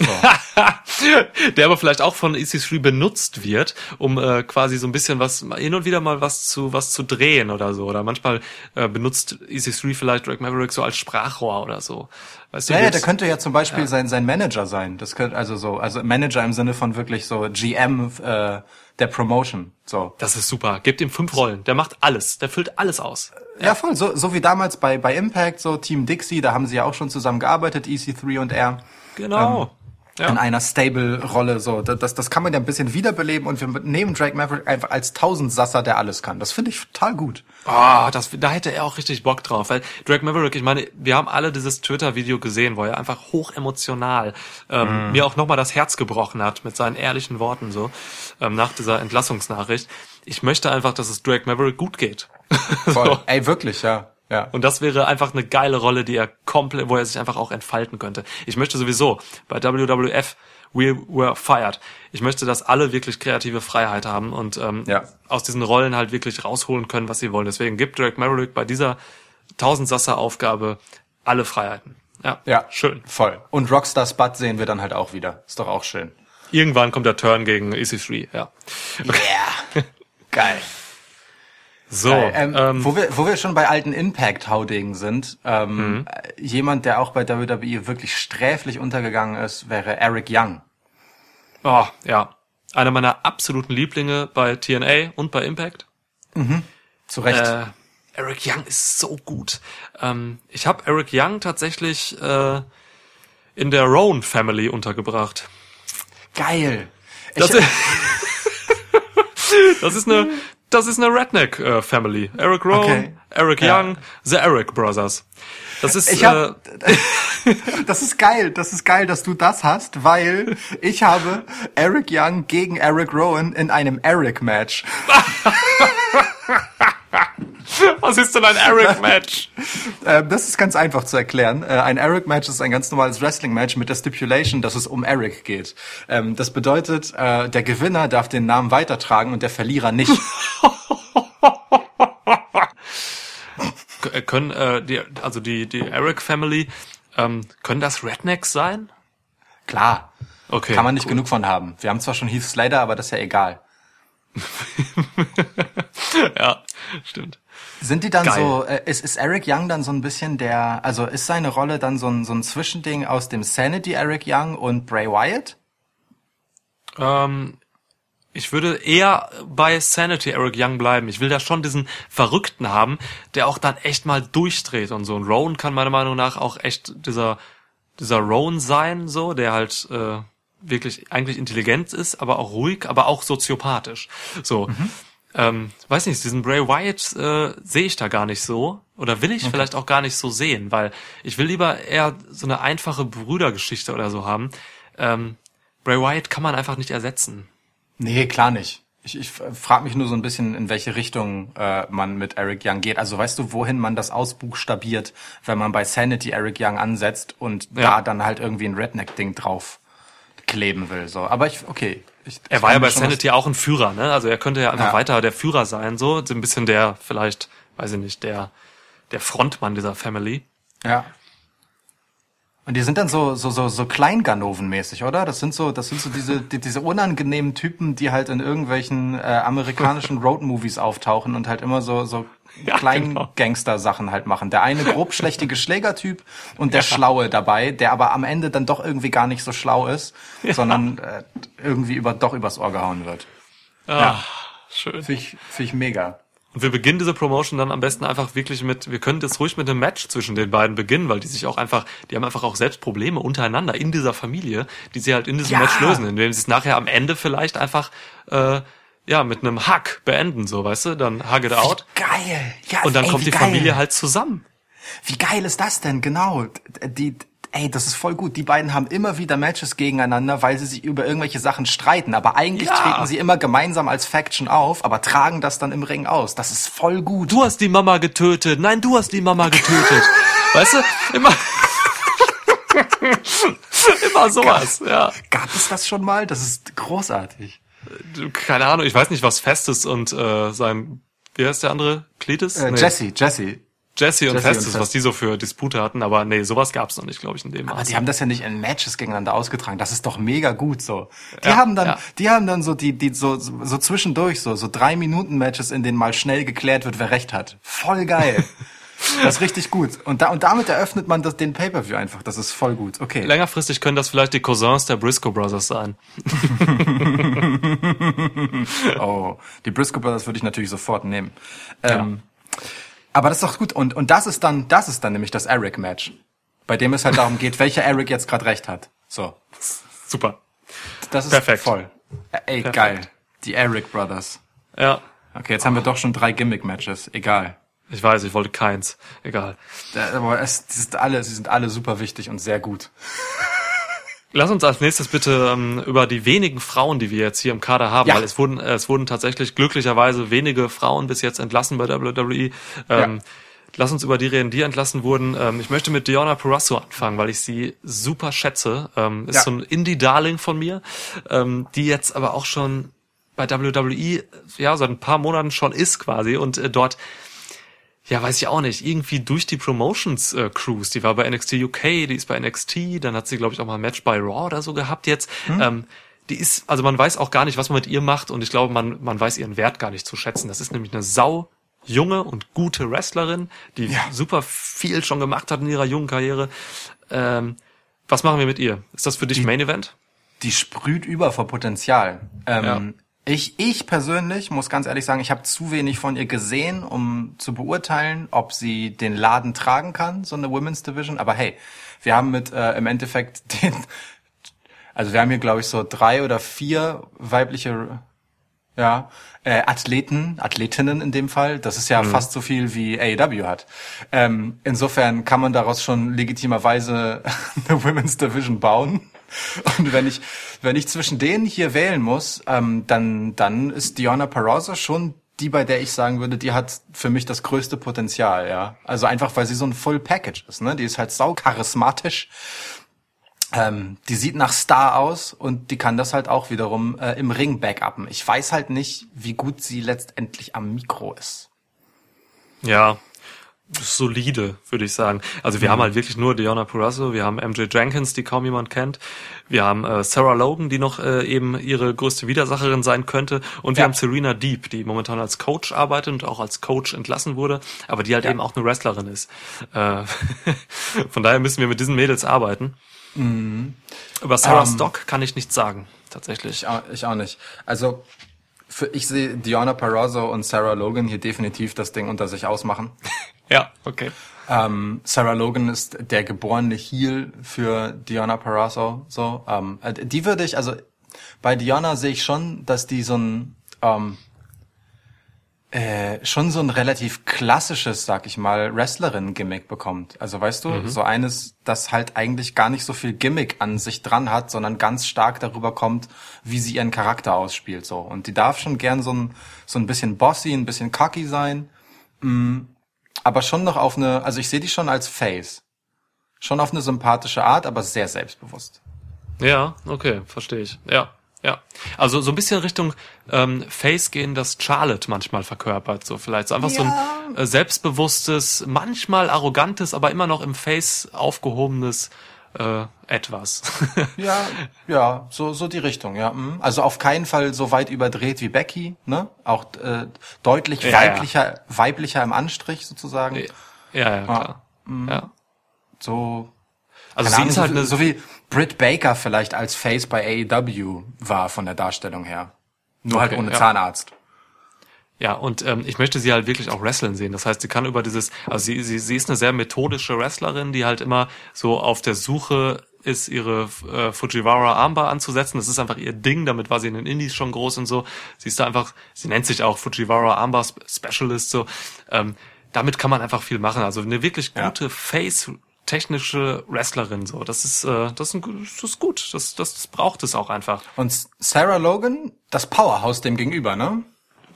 der aber vielleicht auch von EC3 benutzt wird, um äh, quasi so ein bisschen was, hin und wieder mal was zu, was zu drehen oder so. Oder manchmal äh, benutzt EC3 vielleicht Drake Maverick so als Sprachrohr oder so. Weißt du, Ja, ja, der könnte ja zum Beispiel sein, sein Manager sein. Das könnte, also so, also Manager im Sinne von wirklich so GM äh, der Promotion. So. das ist super. Gebt ihm fünf Rollen. Der macht alles. Der füllt alles aus. Ja, voll. So, so wie damals bei, bei Impact, so Team Dixie, da haben sie ja auch schon zusammen gearbeitet, EC3 und er. Genau. in ja. einer Stable-Rolle. So, das, das, kann man ja ein bisschen wiederbeleben und wir nehmen Drake Maverick einfach als Tausendsasser, der alles kann. Das finde ich total gut. Ah, das, da hätte er auch richtig Bock drauf. Weil Drake Maverick, ich meine, wir haben alle dieses Twitter-Video gesehen, wo er einfach hoch emotional ähm, mir auch nochmal das Herz gebrochen hat mit seinen ehrlichen Worten so ähm, nach dieser Entlassungsnachricht. Ich möchte einfach, dass es Drake Maverick gut geht. Voll. so. Ey, wirklich, ja. Ja. Und das wäre einfach eine geile Rolle, die er komplett, wo er sich einfach auch entfalten könnte. Ich möchte sowieso bei WWF We Were Fired. Ich möchte, dass alle wirklich kreative Freiheit haben und ähm, Ja. aus diesen Rollen halt wirklich rausholen können, was sie wollen. Deswegen gibt Drake Maverick bei dieser Tausendsasser-Aufgabe alle Freiheiten. Ja, ja, schön. Voll. Und Rockstar Spud sehen wir dann halt auch wieder. Ist doch auch schön. Irgendwann kommt der Turn gegen EC3, ja. Yeah. Geil. So, Geil. Ähm, ähm, wo, wir, wo wir schon bei alten Impact-Haudegen sind, ähm, äh, jemand, der auch bei WWE wirklich sträflich untergegangen ist, wäre Eric Young. oh, ja. Einer meiner absoluten Lieblinge bei TNA und bei Impact. Zu Recht. Äh, Eric Young ist so gut. Ähm, ich habe Eric Young tatsächlich äh, in der Roan Family untergebracht. Geil. Das, Ich- ist, das ist eine, das ist eine Redneck äh, Family. Eric Rowan, Okay. Eric Ja. Young, The Eric Brothers. Das ist Ich äh, hab, das ist geil, das ist geil, dass du das hast, weil ich habe Eric Young gegen Eric Rowan in einem Eric-Match. was ist denn ein Eric Match? Ähm, das ist ganz einfach zu erklären. Äh, ein Eric-Match ist ein ganz normales Wrestling-Match mit der Stipulation, dass es um Eric geht. Ähm, das bedeutet, äh, der Gewinner darf den Namen weitertragen und der Verlierer nicht. Äh, können äh, die, also die die Eric Family ähm, können das Rednecks sein? Klar, Okay. kann man nicht cool. genug von haben. Wir haben zwar schon Heath Slater, aber das ist ja egal. Ja, stimmt. Sind die dann Geil. so, äh, ist, ist Eric Young dann so ein bisschen der, also ist seine Rolle dann so ein, so ein Zwischending aus dem Sanity Eric Young und Bray Wyatt? Ähm, ich würde eher bei Sanity Eric Young bleiben. Ich will da schon diesen Verrückten haben, der auch dann echt mal durchdreht und so. Und Rowan kann meiner Meinung nach auch echt dieser, dieser Rowan sein, so, der halt äh, wirklich eigentlich intelligent ist, aber auch ruhig, aber auch soziopathisch. So. Ähm, weiß nicht, diesen Bray Wyatt äh, sehe ich da gar nicht so. Oder will ich vielleicht auch gar nicht so sehen, weil ich will lieber eher so eine einfache Brüdergeschichte oder so haben. Ähm, Bray Wyatt kann man einfach nicht ersetzen. Nee, klar nicht. Ich, ich frage mich nur so ein bisschen, in welche Richtung äh, man mit Eric Young geht. Also weißt du, wohin man das ausbuchstabiert, wenn man bei Sanity Eric Young ansetzt und Ja. da dann halt irgendwie ein Redneck-Ding drauf kleben will. So, aber ich, okay. Ich, Er war ja bei Sanity auch ein Führer, ne? Also er könnte ja einfach Ja. weiter der Führer sein, so ein bisschen der vielleicht, weiß ich nicht, der der Frontmann dieser Family. Ja. Und die sind dann so so so so Kleinganoven-mäßig, oder? Das sind so das sind so diese die, diese unangenehmen Typen, die halt in irgendwelchen äh, amerikanischen Road-Movies auftauchen und halt immer so so Ja, kleinen genau. Halt machen. Der eine grob schlechtige Schlägertyp und der Schlaue dabei, der aber am Ende dann doch irgendwie gar nicht so schlau ist, sondern äh, irgendwie über doch übers Ohr gehauen wird. Ah, schön. Finde ich, find ich mega. Und wir beginnen diese Promotion dann am besten einfach wirklich mit, wir können jetzt ruhig mit einem Match zwischen den beiden beginnen, weil die sich auch einfach, die haben einfach auch selbst Probleme untereinander in dieser Familie, die sie halt in diesem Ja. Match lösen, indem sie es nachher am Ende vielleicht einfach, äh, ja, mit einem Hack beenden, so, weißt du, dann hug it out. Geil. Ja, Und dann ey, kommt die geil. Familie halt zusammen. Wie geil ist das denn? Genau. Die, ey, das ist voll gut. Die beiden haben immer wieder Matches gegeneinander, weil sie sich über irgendwelche Sachen streiten. Aber eigentlich Ja. treten sie immer gemeinsam als Faction auf, aber tragen das dann im Ring aus. Das ist voll gut. Du hast die Mama getötet. Nein, du hast die Mama getötet. weißt du, immer, immer sowas, ja. Gab es das schon mal? Das ist großartig. Keine Ahnung, ich weiß nicht, was Festes und äh, sein, wie heißt der andere? Cletus? Äh, Nee. Jesse, Jesse. Jesse und Jesse und Festus, Festus. was die so für Dispute hatten, aber nee, sowas gab's noch nicht, glaube ich, in dem Aber Maße. die haben das ja nicht in Matches gegeneinander ausgetragen. Das ist doch mega gut so. Die Ja, haben dann, ja. die haben dann so die, die so, so zwischendurch so so drei Minuten Matches, in denen mal schnell geklärt wird, wer recht hat. Voll geil. das ist richtig gut. Und da und damit eröffnet man das, den Pay-per-View einfach. Das ist voll gut. Okay. Längerfristig können das vielleicht die Cousins der Briscoe Brothers sein. Oh, die Briscoe Brothers würde ich natürlich sofort nehmen. Ähm, Aber das ist doch gut. Und, und das ist dann, das ist dann nämlich das Eric-Match. Bei dem es halt darum geht, welcher Eric jetzt gerade recht hat. So. Super. Das ist Perfekt. voll. Ey, Perfekt. geil. Die Eric Brothers. Ja, Okay, jetzt haben wir doch schon drei Gimmick-Matches. Egal. ich weiß, ich wollte keins. Egal. Aber es, die sind alle, sie sind alle super wichtig und sehr gut. Lass uns als nächstes bitte ähm, über die wenigen Frauen, die wir jetzt hier im Kader haben, Ja. weil es wurden, es wurden tatsächlich glücklicherweise wenige Frauen bis jetzt entlassen bei WWE. Ähm, Ja. Lass uns über die reden, die entlassen wurden. Ähm, ich möchte mit Diona Purrazzo anfangen, weil ich sie super schätze. Ähm, ist Ja. so ein Indie-Darling von mir, ähm, die jetzt aber auch schon bei WWE ja seit ein paar Monaten schon ist quasi und äh, dort ja, weiß ich auch nicht. Irgendwie durch die Promotions-Crews. die war bei NXT UK, die ist bei NXT, dann hat sie, glaube ich, auch mal ein Match bei Raw oder so gehabt jetzt. Ähm, die ist, also man weiß auch gar nicht, was man mit ihr macht und ich glaube, man, man weiß ihren Wert gar nicht zu schätzen. Das ist nämlich eine sau junge und gute Wrestlerin, die Ja. super viel schon gemacht hat in ihrer jungen Karriere. Ähm, was machen wir mit ihr? Ist das für dich Main Event? Die sprüht über vor Potenzial. Ähm, Ja. Ich, ich persönlich muss ganz ehrlich sagen, ich habe zu wenig von ihr gesehen, um zu beurteilen, ob sie den Laden tragen kann, so eine Women's Division. Aber hey, wir haben mit äh, im Endeffekt den, also wir haben hier glaube ich so drei oder vier weibliche ja, äh, Athleten, Athletinnen in dem Fall. Das ist ja fast so viel wie AEW hat. Ähm, insofern kann man daraus schon legitimerweise eine Women's Division bauen. Und wenn ich, wenn ich zwischen denen hier wählen muss, ähm, dann, dann ist Diona Perosa schon die, bei der ich sagen würde, die hat für mich das größte Potenzial, ja. Also einfach, weil sie so ein Full Package ist, ne? Die ist halt sau charismatisch. Ähm, die sieht nach Star aus und die kann das halt auch wiederum äh, im Ring backuppen. Ich weiß halt nicht, wie gut sie letztendlich am Mikro ist. Ja, solide, würde ich sagen. Also wir haben halt wirklich nur Diona Purrazzo, wir haben MJ Jenkins, die kaum jemand kennt, wir haben äh, Sarah Logan, die noch äh, eben ihre größte Widersacherin sein könnte und wir Ja. haben Serena Deep, die momentan als Coach arbeitet und auch als Coach entlassen wurde, aber die halt eben auch eine Wrestlerin ist. Äh, von daher müssen wir mit diesen Mädels arbeiten. Über Sarah Ähm. Stock kann ich nichts sagen, tatsächlich. Ich auch, ich auch nicht. Also für, ich sehe Diona Peroso und Sarah Logan hier definitiv das Ding unter sich ausmachen. Ja, okay. Ähm, Sarah Logan ist der geborene Heel für Diona Peroso. So, ähm, äh, die würde ich, also bei Diona sehe ich schon, dass die so ein ähm, äh, schon so ein relativ klassisches, sag ich mal, Wrestlerin-Gimmick bekommt. Also weißt du, so eines, das halt eigentlich gar nicht so viel Gimmick an sich dran hat, sondern ganz stark darüber kommt, wie sie ihren Charakter ausspielt. So und die darf schon gern so ein so ein bisschen bossy, ein bisschen cocky sein, mm, aber schon noch auf eine, also ich sehe die schon als Face, schon auf eine sympathische Art, aber sehr selbstbewusst. Ja, okay, verstehe ich. Ja, ja. Also so ein bisschen Richtung ähm, Face gehen, das Charlotte manchmal verkörpert. So vielleicht so einfach so ein äh, selbstbewusstes, manchmal arrogantes, aber immer noch im Face aufgehobenes äh, etwas. Ja, ja, so so die Richtung, ja. mhm. Also auf keinen Fall so weit überdreht wie Becky, ne? Auch äh, deutlich Ja, weiblicher, weiblicher im Anstrich sozusagen. ja, ja, klar. Ja. So, Also sie ist halt so, so wie Britt Baker vielleicht als Face bei AEW war von der Darstellung her. Nur halt Okay, ohne ja. Zahnarzt. Ja, und ähm, ich möchte sie halt wirklich auch wrestlen sehen. Das heißt, sie kann über dieses, also sie, sie, sie ist eine sehr methodische Wrestlerin, die halt immer so auf der Suche ist, ihre äh, Fujiwara Armbar anzusetzen. Das ist einfach ihr Ding, damit war sie in den Indies schon groß und so. Sie ist da einfach, sie nennt sich auch Fujiwara Armbar Spe- Specialist, so. Ähm, damit kann man einfach viel machen. Also eine wirklich Ja. gute Face technische Wrestlerin so das ist äh, das ist, ein, das ist gut das, das das braucht es auch einfach Und Sarah Logan, das Powerhouse dem gegenüber, ne?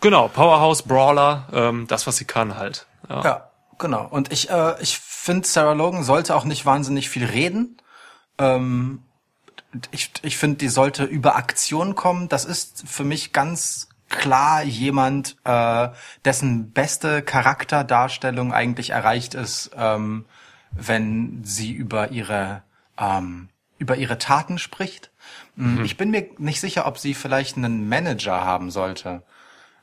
Genau Powerhouse Brawler ähm, das was sie kann halt ja. Ja, genau. Und ich, äh, ich finde, Sarah Logan sollte auch nicht wahnsinnig viel reden. Ähm, ich ich finde, die sollte über Aktion kommen. Das ist für mich ganz klar jemand, äh, dessen beste Charakterdarstellung eigentlich erreicht ist, ähm, wenn sie über ihre ähm, über ihre Taten spricht. Mhm. Ich bin mir nicht sicher, ob sie vielleicht einen Manager haben sollte.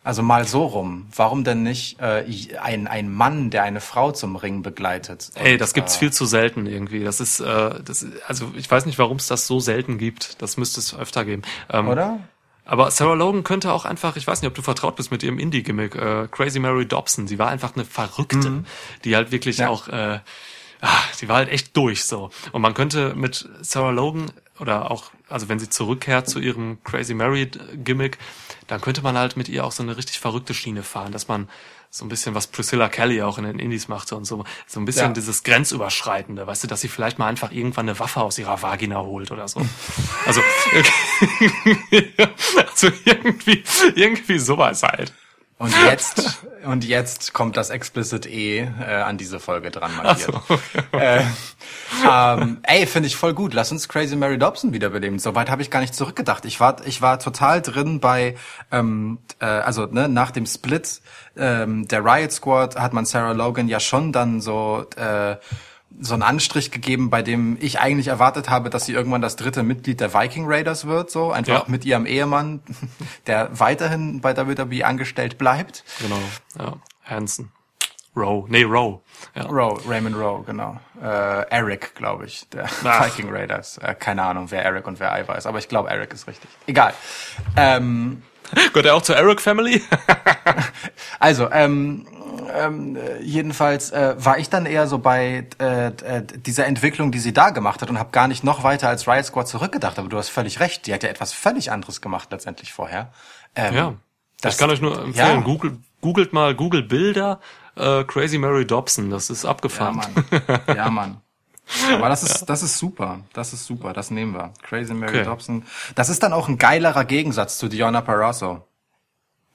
Also mal so rum. Warum denn nicht äh, ein, ein Mann, der eine Frau zum Ring begleitet? Ey, das gibt's äh, viel zu selten irgendwie. Das ist, äh, das also ich weiß nicht, warum es das so selten gibt. Das müsste es öfter geben. Ähm, oder? Aber Sarah Logan könnte auch einfach, ich weiß nicht, ob du vertraut bist mit ihrem Indie-Gimmick, äh, Crazy Mary Dobson. Sie war einfach eine Verrückte, mhm. die halt wirklich ja. auch, äh, ach, die war halt echt durch so. Und man könnte mit Sarah Logan oder auch, also wenn sie zurückkehrt zu ihrem Crazy Mary Gimmick, dann könnte man halt mit ihr auch so eine richtig verrückte Schiene fahren, dass man so ein bisschen, was Priscilla Kelly auch in den Indies machte und so, so ein bisschen ja. dieses Grenzüberschreitende, weißt du, dass sie vielleicht mal einfach irgendwann eine Waffe aus ihrer Vagina holt oder so. Also, also irgendwie, irgendwie sowas halt. Und jetzt, und jetzt kommt das Explicit E äh, an diese Folge dran markiert. So, okay. äh, ähm, ey, finde ich voll gut. Lass uns Crazy Mary Dobson wiederbeleben. Soweit habe ich gar nicht zurückgedacht. Ich war, ich war total drin bei, ähm, äh, also ne, nach dem Split ähm, der Riot Squad hat man Sarah Logan ja schon dann so äh, so einen Anstrich gegeben, bei dem ich eigentlich erwartet habe, dass sie irgendwann das dritte Mitglied der Viking Raiders wird, so einfach ja. mit ihrem Ehemann, der weiterhin bei WWE angestellt bleibt. Genau, ja, Hansen. Rowe, nee, Rowe. Ja. Rowe, Raymond Rowe, genau. Äh, Eric, glaube ich, der Ach. Viking Raiders. Äh, keine Ahnung, wer Eric und wer Ivar ist, aber ich glaube, Eric ist richtig. Egal. Ähm, Gehört er auch zur Eric Family? also, ähm, ähm, jedenfalls äh, war ich dann eher so bei äh, äh, dieser Entwicklung, die sie da gemacht hat und habe gar nicht noch weiter als Riot Squad zurückgedacht. Aber du hast völlig recht, die hat ja etwas völlig anderes gemacht letztendlich vorher. Ähm, ja, das, ich kann euch nur empfehlen, ja. Google, googelt mal Google Bilder äh, Crazy Mary Dobson, das ist abgefahren. Ja, Mann. Ja, Mann. Aber das ist, das ist super. Das ist super. Das nehmen wir. Crazy Mary okay. Dobson. Das ist dann auch ein geilerer Gegensatz zu Diona Parasso.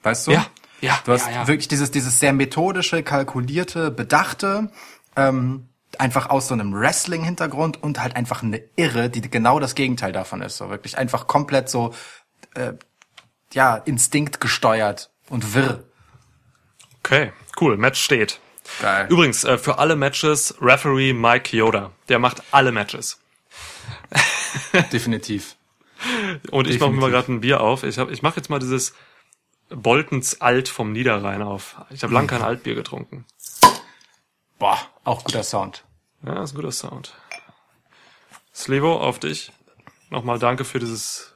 Weißt du? Ja. Ja, du hast ja, ja. wirklich dieses, dieses sehr methodische, kalkulierte, bedachte, ähm, einfach aus so einem Wrestling-Hintergrund und halt einfach eine Irre, die genau das Gegenteil davon ist. So wirklich einfach komplett so, äh, ja, Instinkt gesteuert und wirr. Okay, cool. Match steht. Geil. Übrigens, äh, für alle Matches Referee Mike Yoda. Der macht alle Matches. Definitiv. Und ich mache mir mal gerade ein Bier auf. Ich, hab, ich mache jetzt mal dieses Boltens Alt vom Niederrhein auf. Ich habe lang kein Altbier getrunken. Boah, auch guter Sound. Ja, ist ein guter Sound. Slevo, auf dich. Nochmal danke für dieses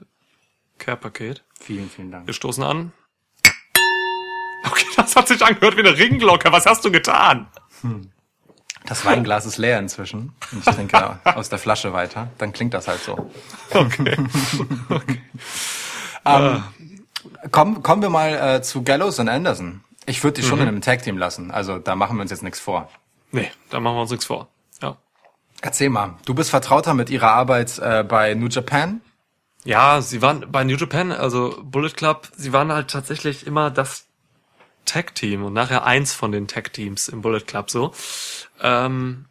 Care-Paket. Vielen, vielen Dank. Wir stoßen an. Okay, das hat sich angehört wie eine Ringglocke. Was hast du getan? Hm. Das Weinglas ist leer inzwischen. Ich trinke aus der Flasche weiter. Dann klingt das halt so. Okay. okay. ähm, Kommen, kommen wir mal äh, zu Gallows und Anderson. Ich würde die schon mhm. in einem Tag-Team lassen. Also da machen wir uns jetzt nichts vor. Nee, da machen wir uns nichts vor. Ja. Erzähl mal, du bist vertrauter mit ihrer Arbeit äh, bei New Japan? Ja, sie waren bei New Japan, also Bullet Club, sie waren halt tatsächlich immer das Tag-Team und nachher eins von den Tag-Teams im Bullet Club so. Ähm,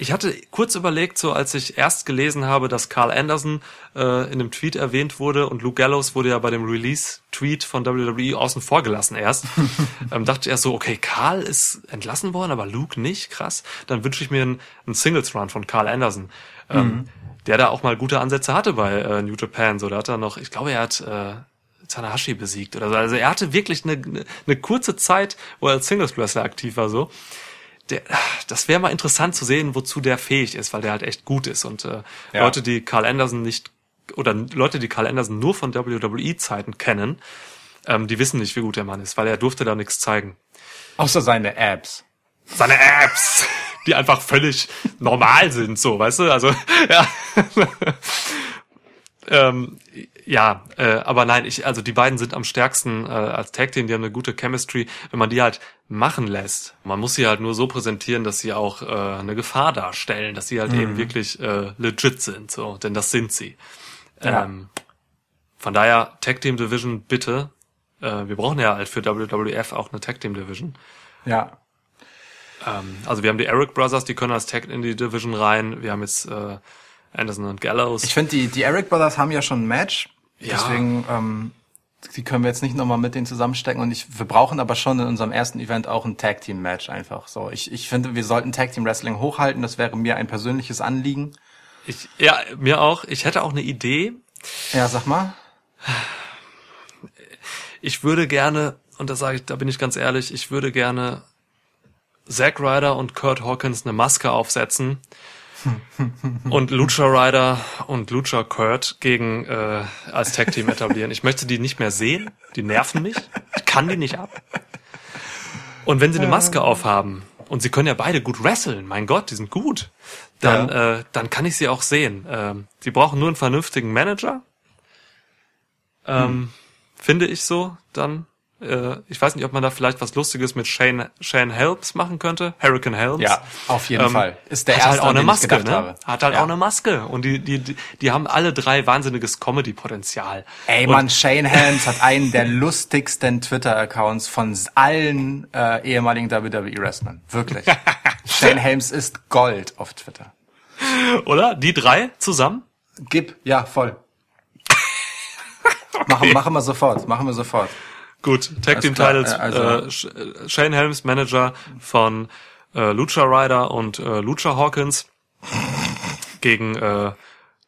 ich hatte kurz überlegt, so als ich erst gelesen habe, dass Carl Anderson äh, in einem Tweet erwähnt wurde und Luke Gallows wurde ja bei dem Release-Tweet von WWE außen vor gelassen erst, ähm, dachte ich erst so, okay, Carl ist entlassen worden, aber Luke nicht, krass. Dann wünsche ich mir einen, einen Singles-Run von Carl Anderson. Ähm, mhm. Der da auch mal gute Ansätze hatte bei äh, New Japan. So, da hat er noch, ich glaube, er hat äh, Tanahashi besiegt oder so. Also er hatte wirklich eine, eine, kurze Zeit, wo er als Singles-Wrestler aktiv war, so der, das wäre mal interessant zu sehen, wozu der fähig ist, weil der halt echt gut ist. Und äh, ja. Leute, die Carl Anderson nicht oder Leute, die Carl Anderson nur von WWE-Zeiten kennen, ähm, die wissen nicht, wie gut der Mann ist, weil er durfte da nichts zeigen. Außer seine Apps. Seine Apps, die einfach völlig normal sind, so, weißt du? Also, ja. Ähm, ja, äh, aber nein, ich, also die beiden sind am stärksten äh, als Tag Team, die haben eine gute Chemistry, wenn man die halt machen lässt. Man muss sie halt nur so präsentieren, dass sie auch äh, eine Gefahr darstellen, dass sie halt mhm. eben wirklich äh, legit sind, so, denn das sind sie. Ja. Ähm, von daher Tag Team Division bitte. Äh, wir brauchen ja halt für WWF auch eine Tag Team Division. Ja. Ähm, also wir haben die Eric Brothers, die können als Tag in die Division rein. Wir haben jetzt äh, Anderson und Gallows. Ich finde, die, die Eric Brothers haben ja schon ein Match. Ja. Deswegen, ähm, die können wir jetzt nicht nochmal mit denen zusammenstecken und ich, wir brauchen aber schon in unserem ersten Event auch ein Tag Team Match einfach. So, ich, ich finde, wir sollten Tag Team Wrestling hochhalten. Das wäre mir ein persönliches Anliegen. Ich, ja, mir auch. Ich hätte auch eine Idee. Ja, sag mal. Ich würde gerne, und da sage ich, da bin ich ganz ehrlich, ich würde gerne Zack Ryder und Kurt Hawkins eine Maske aufsetzen und Lucha Ryder und Lucha Kurt gegen äh, als Tag Team etablieren. Ich möchte die nicht mehr sehen, die nerven mich. Ich kann die nicht ab. Und wenn sie eine Maske aufhaben und sie können ja beide gut wresteln, mein Gott, die sind gut, dann äh, dann kann ich sie auch sehen. Ähm, sie brauchen nur einen vernünftigen Manager. Ähm, Finde ich so dann. Äh, ich weiß nicht, ob man da vielleicht was Lustiges mit Shane, Shane Helms machen könnte. Hurricane Helms. Ja, auf jeden Ähm, Fall. Ist der hat erste, halt auch eine Maske, ne? habe. Hat halt Ja. auch eine Maske. Und die, die, die, die haben alle drei wahnsinniges Comedy-Potenzial. Ey, Und- Mann, Shane Helms hat einen der lustigsten Twitter-Accounts von allen äh, ehemaligen WWE-Wrestlern. Wirklich. Shane Helms ist Gold auf Twitter. Oder? Die drei zusammen? Gib, ja, voll. Machen, machen wir sofort, machen wir sofort. Gut, Tag Team Titles, äh, also- äh, Sh- Shane Helms, Manager von äh, Lucha Ryder und äh, Lucha Hawkins gegen äh,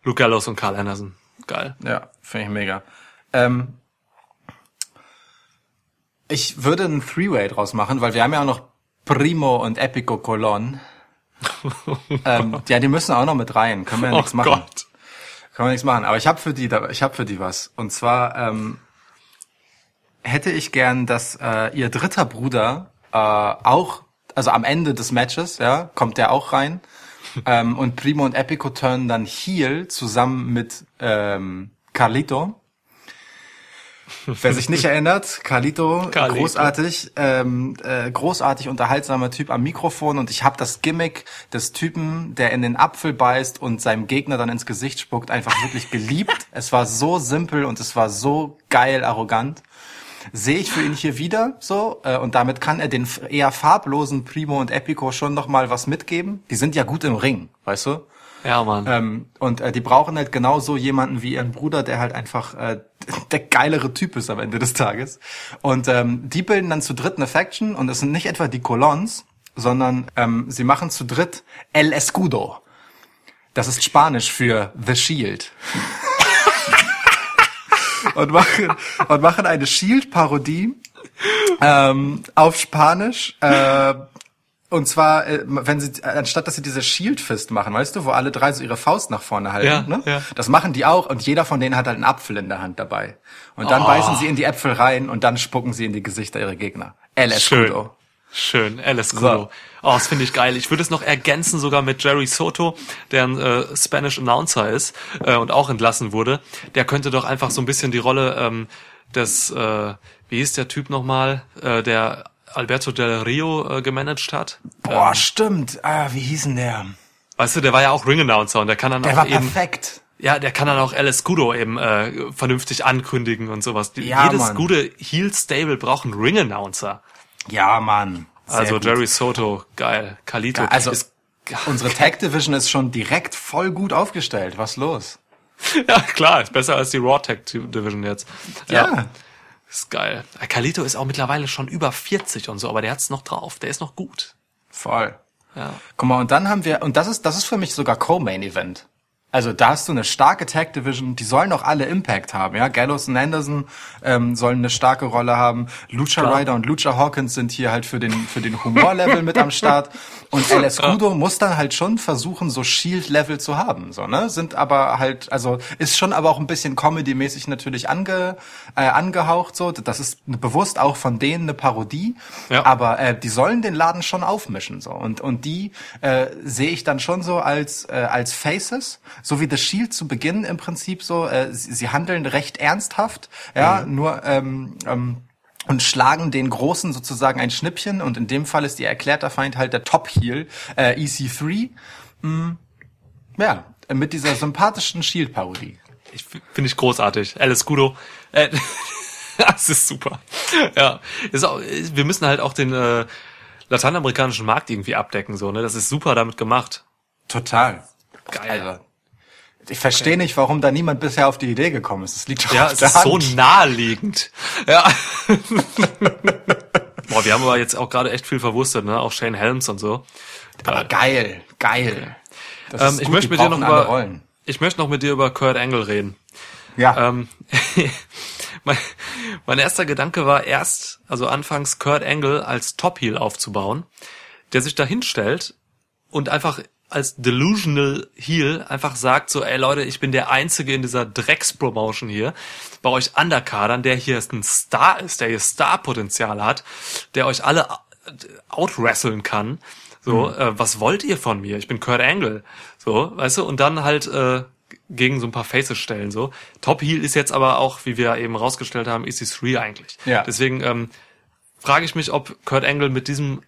Luke Gallows und Carl Anderson. Geil. Ja, finde ich mega. Ähm, ich würde ein Three-Way draus machen, weil wir haben ja auch noch Primo und Epico Colon. ähm, ja, die müssen auch noch mit rein. Können wir ja Oh nichts machen. Gott. Können wir nichts machen. Aber ich habe für die, ich habe für die was. Und zwar ähm, hätte ich gern, dass äh, ihr dritter Bruder äh, auch, also am Ende des Matches, ja, kommt der auch rein. ähm, und Primo und Epico turnen dann Heel zusammen mit ähm, Carlito. Wer sich nicht erinnert, Carlito, Carlito. großartig, ähm, äh, großartig unterhaltsamer Typ am Mikrofon und ich habe das Gimmick des Typen, der in den Apfel beißt und seinem Gegner dann ins Gesicht spuckt, einfach wirklich geliebt. es war so simpel und es war so geil arrogant. Sehe ich für ihn hier wieder so äh, und damit kann er den eher farblosen Primo und Epico schon noch mal was mitgeben. Die sind ja gut im Ring, weißt du? Ja, Mann. Ähm, und äh, die brauchen halt genauso jemanden wie ihren Bruder, der halt einfach äh, der geilere Typ ist am Ende des Tages. Und ähm, die bilden dann zu dritt eine Faction und es sind nicht etwa die Colons, sondern ähm, sie machen zu dritt El Escudo. Das ist Spanisch für The Shield. und machen, und machen eine Shield-Parodie ähm, auf Spanisch. Äh, und zwar, äh, wenn sie, anstatt dass sie diese Shield Fist machen, weißt du, wo alle drei so ihre Faust nach vorne halten, Ja, ne? ja. Das machen die auch und jeder von denen hat halt einen Apfel in der Hand dabei. Und dann Oh. beißen sie in die Äpfel rein und dann spucken sie in die Gesichter ihrer Gegner. El Schön. Escudo. Schön, Alice Kudo. Oh, das finde ich geil. Ich würde es noch ergänzen sogar mit Jerry Soto, der ein äh, Spanish Announcer ist äh, und auch entlassen wurde. Der könnte doch einfach so ein bisschen die Rolle ähm, des, äh, wie hieß der Typ nochmal, äh, der Alberto Del Rio äh, gemanagt hat. Boah, stimmt. Ah, wie hieß denn der? Weißt du, der war ja auch Ring Announcer und der kann dann Der auch war eben, perfekt. ja, der kann dann auch Alice Kudo eben äh, vernünftig ankündigen und sowas. Ja, jedes Mann. gute Heel Stable braucht einen Ring Announcer. Ja, Mann. Sehr Also gut. Jerry Soto, geil. Kalito Ja, also- ist Unsere Tag Division ist schon direkt voll gut aufgestellt. Was los? Ja, klar, ist besser als die Raw Tech Division jetzt. Ja. Ist geil. Kalito ist auch mittlerweile schon über 40 und so, aber der hat's noch drauf. Der ist noch gut. Voll. Ja. Guck mal, und dann haben wir, und das ist, das ist für mich sogar Co-Main Event. Also da hast du eine starke Tag Division, die sollen auch alle Impact haben, ja. Gallows und Anderson ähm, sollen eine starke Rolle haben. Lucha Klar. Ryder und Lucha Hawkins sind hier halt für den für den Humorlevel mit am Start. Und El Escudo muss dann halt schon versuchen, so Shield-Level zu haben, so ne. Sind aber halt, also ist schon aber auch ein bisschen Comedy-mäßig natürlich ange, äh, angehaucht so. Das ist bewusst auch von denen eine Parodie. Ja. Aber äh, die sollen den Laden schon aufmischen so und und die äh, sehe ich dann schon so als äh, als Faces, so wie The Shield zu Beginn im Prinzip so. Äh, sie, sie handeln recht ernsthaft, ja, nur ähm, ähm, und schlagen den Großen sozusagen ein Schnippchen und in dem Fall ist ihr erklärter Feind halt der Top Heel äh, EC3. Mm, ja, mit dieser sympathischen Shield Parodie. Ich finde ich großartig. Alice Kudo. Äh, das ist super. Ja. Ist auch, wir müssen halt auch den äh, lateinamerikanischen Markt irgendwie abdecken, so, ne? Das ist super damit gemacht. Total. Geil. Also, Ich verstehe nicht, warum da niemand bisher auf die Idee gekommen ist. Es liegt doch Ja, auf es der ist so Hand. naheliegend. Ja. Boah, wir haben aber jetzt auch gerade echt viel verwurstet, ne? Auch Shane Helms und so. Aber geil, geil. Das Ähm, ich möchte mit dir noch über, Rollen. ich möchte noch mit dir über Kurt Angle reden. Ja, Ähm, mein, mein erster Gedanke war erst, also anfangs Kurt Angle als Top Heel aufzubauen, der sich da hinstellt und einfach als delusional Heel einfach sagt so, ey Leute, ich bin der Einzige in dieser Drecks-Promotion hier, bei euch Undercardern, der hier ein Star ist, der hier Star-Potenzial hat, der euch alle outwresteln kann. So, äh, was wollt ihr von mir? Ich bin Kurt Angle. So, weißt du, und dann halt äh, gegen so ein paar Faces stellen. So. Top Heel ist jetzt aber auch, wie wir eben rausgestellt haben, EC3 eigentlich. Ja. Deswegen ähm, frage ich mich, ob Kurt Angle mit diesem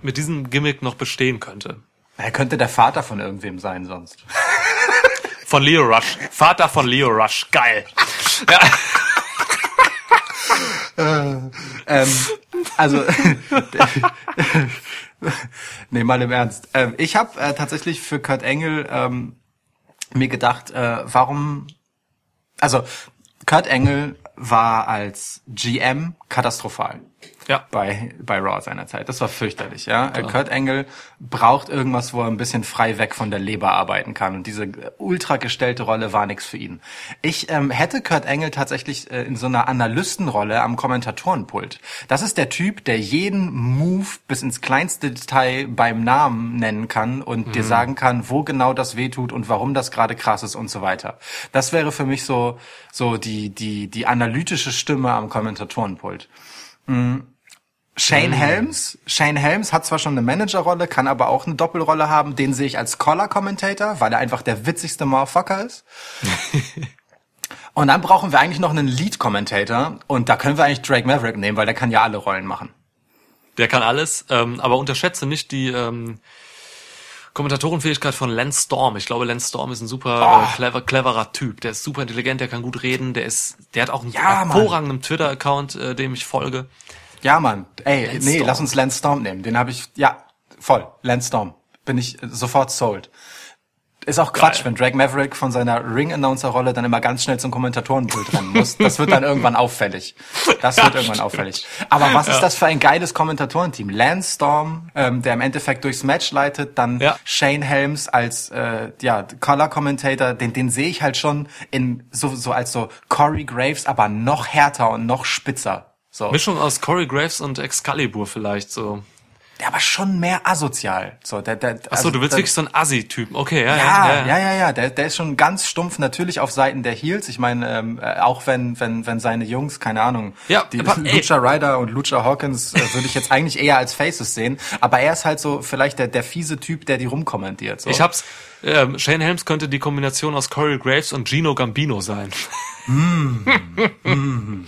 mit diesem Gimmick noch bestehen könnte. Er könnte der Vater von irgendwem sein sonst. Von Leo Rush. Vater von Leo Rush. Geil. Ja. ähm, also, nee, mal im Ernst. Ähm, ich habe äh, tatsächlich für Kurt Engel ähm, mir gedacht, äh, warum, also Kurt Engel war als GM katastrophal ja. bei, bei Raw seinerzeit. Das war fürchterlich, ja. Äh, Kurt Angle braucht irgendwas, wo er ein bisschen frei weg von der Leber arbeiten kann. Und diese ultra gestellte Rolle war nichts für ihn. Ich ähm, hätte Kurt Angle tatsächlich äh, in so einer Analystenrolle am Kommentatorenpult. Das ist der Typ, der jeden Move bis ins kleinste Detail beim Namen nennen kann und dir sagen kann, wo genau das wehtut und warum das gerade krass ist und so weiter. Das wäre für mich so, so die, die, die analytische Stimme am Kommentatorenpult. Shane Helms. Shane Helms hat zwar schon eine Managerrolle, kann aber auch eine Doppelrolle haben. Den sehe ich als Collar-Commentator, weil er einfach der witzigste Motherfucker ist. Und dann brauchen wir eigentlich noch einen Lead-Commentator. Und da können wir eigentlich Drake Maverick nehmen, weil der kann ja alle Rollen machen. Der kann alles, ähm, aber unterschätze nicht die ähm, Kommentatorenfähigkeit von Lance Storm. Ich glaube, Lance Storm ist ein super äh, clever, cleverer Typ. Der ist super intelligent, der kann gut reden, der ist, der hat auch einen Ja, hervorragenden Twitter-Account, äh, dem ich folge. Ja, Mann. Ey, Lance nee, Storm. lass uns Lance Storm nehmen. Den habe ich, ja, voll. Lance Storm. Bin ich sofort sold. Ist auch Quatsch, Geil. wenn Drake Maverick von seiner Ring-Announcer-Rolle dann immer ganz schnell zum Kommentatorenpult rennen muss. Das wird dann irgendwann auffällig. Das wird irgendwann auffällig. Aber was ist das für ein geiles Kommentatorenteam? Lance Storm, ähm, der im Endeffekt durchs Match leitet, dann Ja. Shane Helms als äh, ja, Color-Commentator, den, den sehe ich halt schon in so, so als so Corey Graves, aber noch härter und noch spitzer. So. Mischung aus Corey Graves und Excalibur vielleicht so. Der aber schon mehr asozial. So, der, der, Ach so, du willst der, wirklich so einen Assi-Typen. Okay, ja, Ja, ja, ja, ja, ja. Der, der ist schon ganz stumpf natürlich auf Seiten der Heels. Ich meine, ähm, äh, auch wenn, wenn, wenn seine Jungs, keine Ahnung, Ja, die aber. Lucha Ryder und Lucha Hawkins äh, würde ich jetzt eigentlich eher als Faces sehen. Aber er ist halt so vielleicht der, der fiese Typ, der die rumkommentiert. So. Ich hab's. Ähm, Shane Helms könnte die Kombination aus Corey Graves und Gino Gambino sein.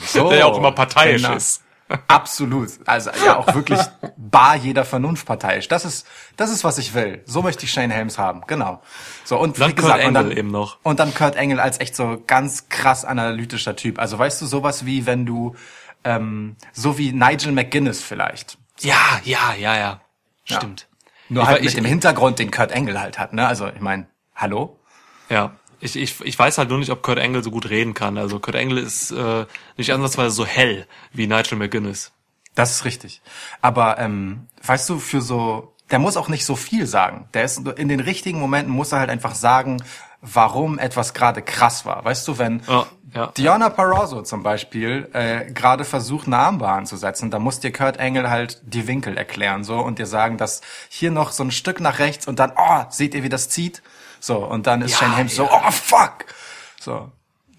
so, Der ja auch immer parteiisch genau. ist. Absolut. Also ja auch wirklich bar jeder Vernunft parteiisch. Das ist das ist was ich will. So möchte ich Shane Helms haben. Genau. So und Dann wie gesagt Kurt und dann eben noch. und dann Kurt Engel als echt so ganz krass analytischer Typ. Also weißt du sowas wie wenn du ähm, so wie Nigel McGuinness vielleicht. Ja, ja, ja, ja. Stimmt. Nur Ich halt mit ich- dem Hintergrund, den Kurt Engel halt hat. Ne? Also ich meine, hallo. Ja. Ich, ich, ich weiß halt nur nicht, ob Kurt Angle so gut reden kann. Also Kurt Angle ist äh, nicht ansatzweise so hell wie Nigel McGuinness. Das ist richtig. Aber ähm, weißt du, für so, der muss auch nicht so viel sagen. Der ist in den richtigen Momenten muss er halt einfach sagen, warum etwas gerade krass war. Weißt du, wenn Ja, ja. Diana Parozzo zum Beispiel äh, gerade versucht, eine Armbar anzusetzen, da muss dir Kurt Engel halt die Winkel erklären so und dir sagen, dass hier noch so ein Stück nach rechts und dann, oh, seht ihr, wie das zieht? So, und dann ist Ja, Shane Helms so, ja. oh, fuck! So.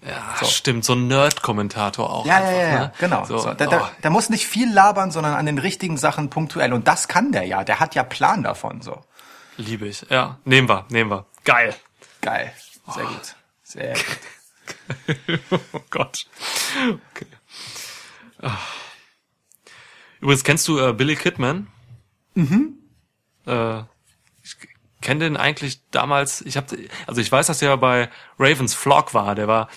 Ja, stimmt. So ein Nerd-Kommentator auch. Ja, einfach, ja, ja, ne? genau. So, So, der, oh, der, der muss nicht viel labern, sondern an den richtigen Sachen punktuell. Und das kann der ja. Der hat ja Plan davon. So liebe ich. Ja, nehmen wir, nehmen wir. Geil. geil, sehr gut, sehr gut. oh Gott. Okay. Ah. Übrigens, kennst du äh, Billy Kidman? Mhm. Äh, kenne den eigentlich damals, ich habe also ich weiß, dass er bei Ravens Flock war, der war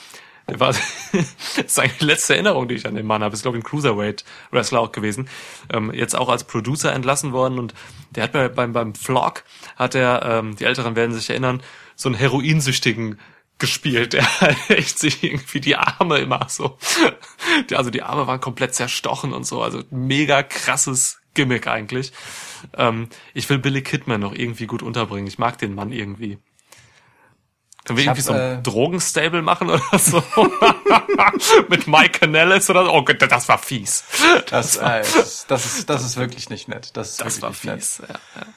der war das ist eigentlich die letzte Erinnerung, die ich an den Mann habe. Ist glaube ich ein Cruiserweight Wrestler auch gewesen. Ähm, jetzt auch als Producer entlassen worden und der hat bei, beim beim Flock hat er ähm, die Älteren werden sich erinnern, so einen heroinsüchtigen gespielt. Der echt sich irgendwie die Arme immer so, also die Arme waren komplett zerstochen und so, also mega krasses Gimmick eigentlich. Ähm, ich will Billy Kidman noch irgendwie gut unterbringen. Ich mag den Mann irgendwie. Können wir Ich irgendwie hab, so ein äh, Drogenstable machen oder so? Mit Mike Canellis oder so? Oh Gott, das war fies. Das, äh, das, das, ist, das ist wirklich nicht nett. Das, ist Das war nicht nett. fies. Ja, ja.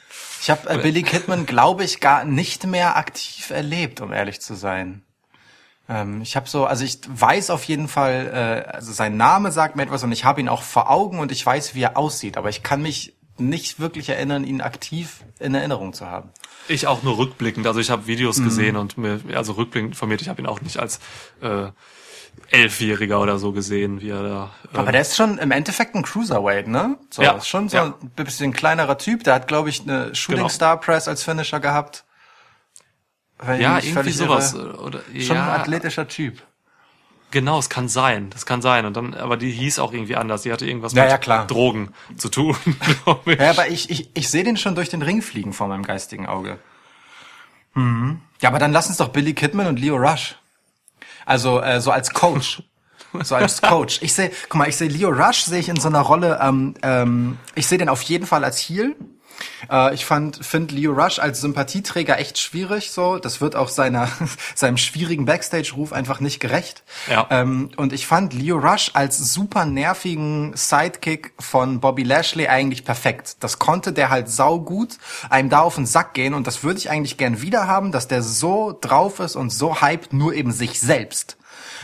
Ich habe äh, Billy Kidman, glaube ich, gar nicht mehr aktiv erlebt, um ehrlich zu sein. Ähm, ich habe so, also ich weiß auf jeden Fall, äh, also sein Name sagt mir etwas und ich habe ihn auch vor Augen und ich weiß, wie er aussieht, aber ich kann mich nicht wirklich erinnern, ihn aktiv in Erinnerung zu haben. Ich auch nur rückblickend. Also ich habe Videos gesehen und mir, also rückblickend informiert, ich habe ihn auch nicht als äh, Elfjähriger oder so gesehen, wie er da. Äh, Aber der ist schon im Endeffekt ein Cruiserweight, ne? So, Ja, ist schon so ja. ein bisschen kleinerer Typ. Der hat, glaube ich, eine Shooting Genau. Star Press als Finisher gehabt. Ja, irgendwie sowas. irre. Oder, Schon ja, ein athletischer Typ. Genau, es kann sein. Das kann sein. Und dann, aber die hieß auch irgendwie anders. Die hatte irgendwas Ja, mit ja, klar. Drogen zu tun, ich. Ja, aber ich, ich, ich sehe den schon durch den Ring fliegen vor meinem geistigen Auge. Mhm. Ja, aber dann lass uns doch Billy Kidman und Leo Rush. Also äh, so als Coach. So als Coach. Ich sehe, guck mal, ich sehe Leo Rush sehe ich in so einer Rolle. Ähm, ähm, ich sehe den auf jeden Fall als Heel. Äh, ich fand, finde Leo Rush als Sympathieträger echt schwierig. So, das wird auch seiner seinem schwierigen Backstage-Ruf einfach nicht gerecht. Ja. Ähm, und ich fand Leo Rush als super nervigen Sidekick von Bobby Lashley eigentlich perfekt. Das konnte der halt sau gut einem da auf den Sack gehen und das würde ich eigentlich gern wieder haben, dass der so drauf ist und so hyped nur eben sich selbst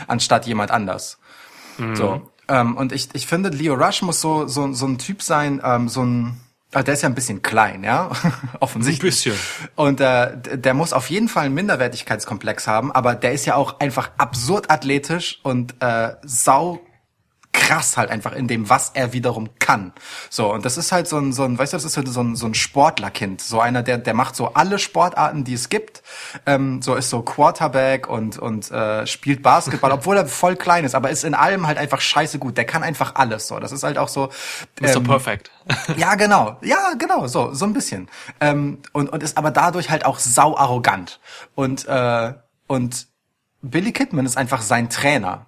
anstatt jemand anders. So. Ähm, und ich, ich finde, Leo Rush muss so, so, so ein Typ sein, ähm, so ein, ah, der ist ja ein bisschen klein, ja, offensichtlich. Ein bisschen. Und äh, der muss auf jeden Fall einen Minderwertigkeitskomplex haben, aber der ist ja auch einfach absurd athletisch und äh, sau krass halt einfach in dem, was er wiederum kann. So, und das ist halt so ein, so ein weißt du, das ist halt so ein, so ein Sportlerkind. So einer, der, der macht so alle Sportarten, die es gibt. Ähm, so ist so Quarterback und, und äh, spielt Basketball, obwohl er voll klein ist, aber ist in allem halt einfach scheiße gut. Der kann einfach alles. So, das ist halt auch so. Ähm, Perfect. ja, genau. Ja, genau, so, so ein bisschen. Ähm, und, und ist aber dadurch halt auch sau arrogant. Und, äh, und Billy Kidman ist einfach sein Trainer.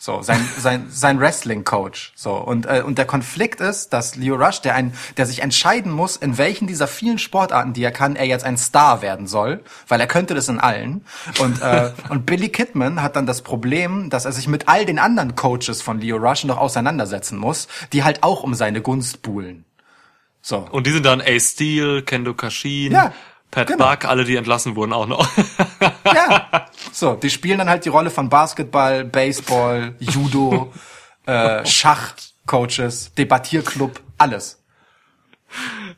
So, sein, sein, sein Wrestling-Coach. So, und, äh, und der Konflikt ist, dass Leo Rush, der ein, der sich entscheiden muss, in welchen dieser vielen Sportarten, die er kann, er jetzt ein Star werden soll, weil er könnte das in allen. Und, äh, und Billy Kidman hat dann das Problem, dass er sich mit all den anderen Coaches von Leo Rush noch auseinandersetzen muss, die halt auch um seine Gunst buhlen. So. Und die sind dann Ace Steel, Kendo Kashin, Ja, Pat genau. Buck, alle, die entlassen wurden auch noch. Ja. So, die spielen dann halt die Rolle von Basketball, Baseball, Judo, äh, Schachcoaches, Debattierclub, alles.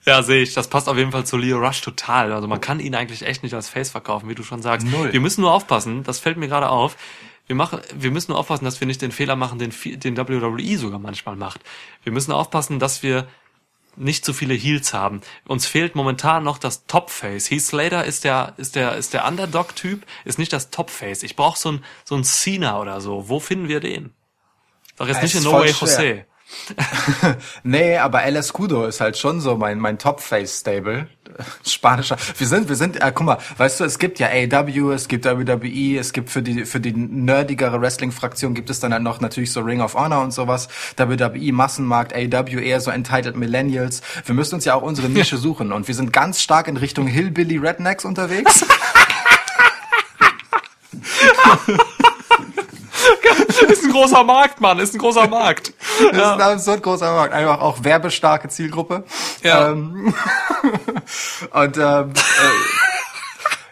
Ja, sehe ich. Das passt auf jeden Fall zu Leo Rush total. Also man kann ihn eigentlich echt nicht als Face verkaufen, wie du schon sagst. Null. Wir müssen nur aufpassen, das fällt mir gerade auf. Wir machen, wir müssen nur aufpassen, dass wir nicht den Fehler machen, den, den WWE sogar manchmal macht. Wir müssen aufpassen, dass wir nicht zu viele Heels haben. Uns fehlt momentan noch das Top-Face. Heath Slater ist der, ist der, ist der Underdog-Typ, ist nicht das Top-Face. Ich brauche so ein, so ein Cena oder so. Wo finden wir den? Sag jetzt Es nicht in No Way schwer. Jose. Nee, aber El Escudo ist halt schon so mein, mein Top-Face-Stable. Spanischer. Wir sind, wir sind, äh, guck mal, weißt du, es gibt ja AW, es gibt WWE, es gibt für die, für die nerdigere Wrestling-Fraktion gibt es dann halt noch natürlich so Ring of Honor und sowas. WWE, Massenmarkt, AW eher so Entitled Millennials. Wir müssen uns ja auch unsere Nische suchen und wir sind ganz stark in Richtung Hillbilly Rednecks unterwegs. Ist ein großer Markt, Mann, ist ein großer Markt. Das ist ein absurd großer Markt. Einfach auch werbestarke Zielgruppe. Ja. Ähm, und ähm,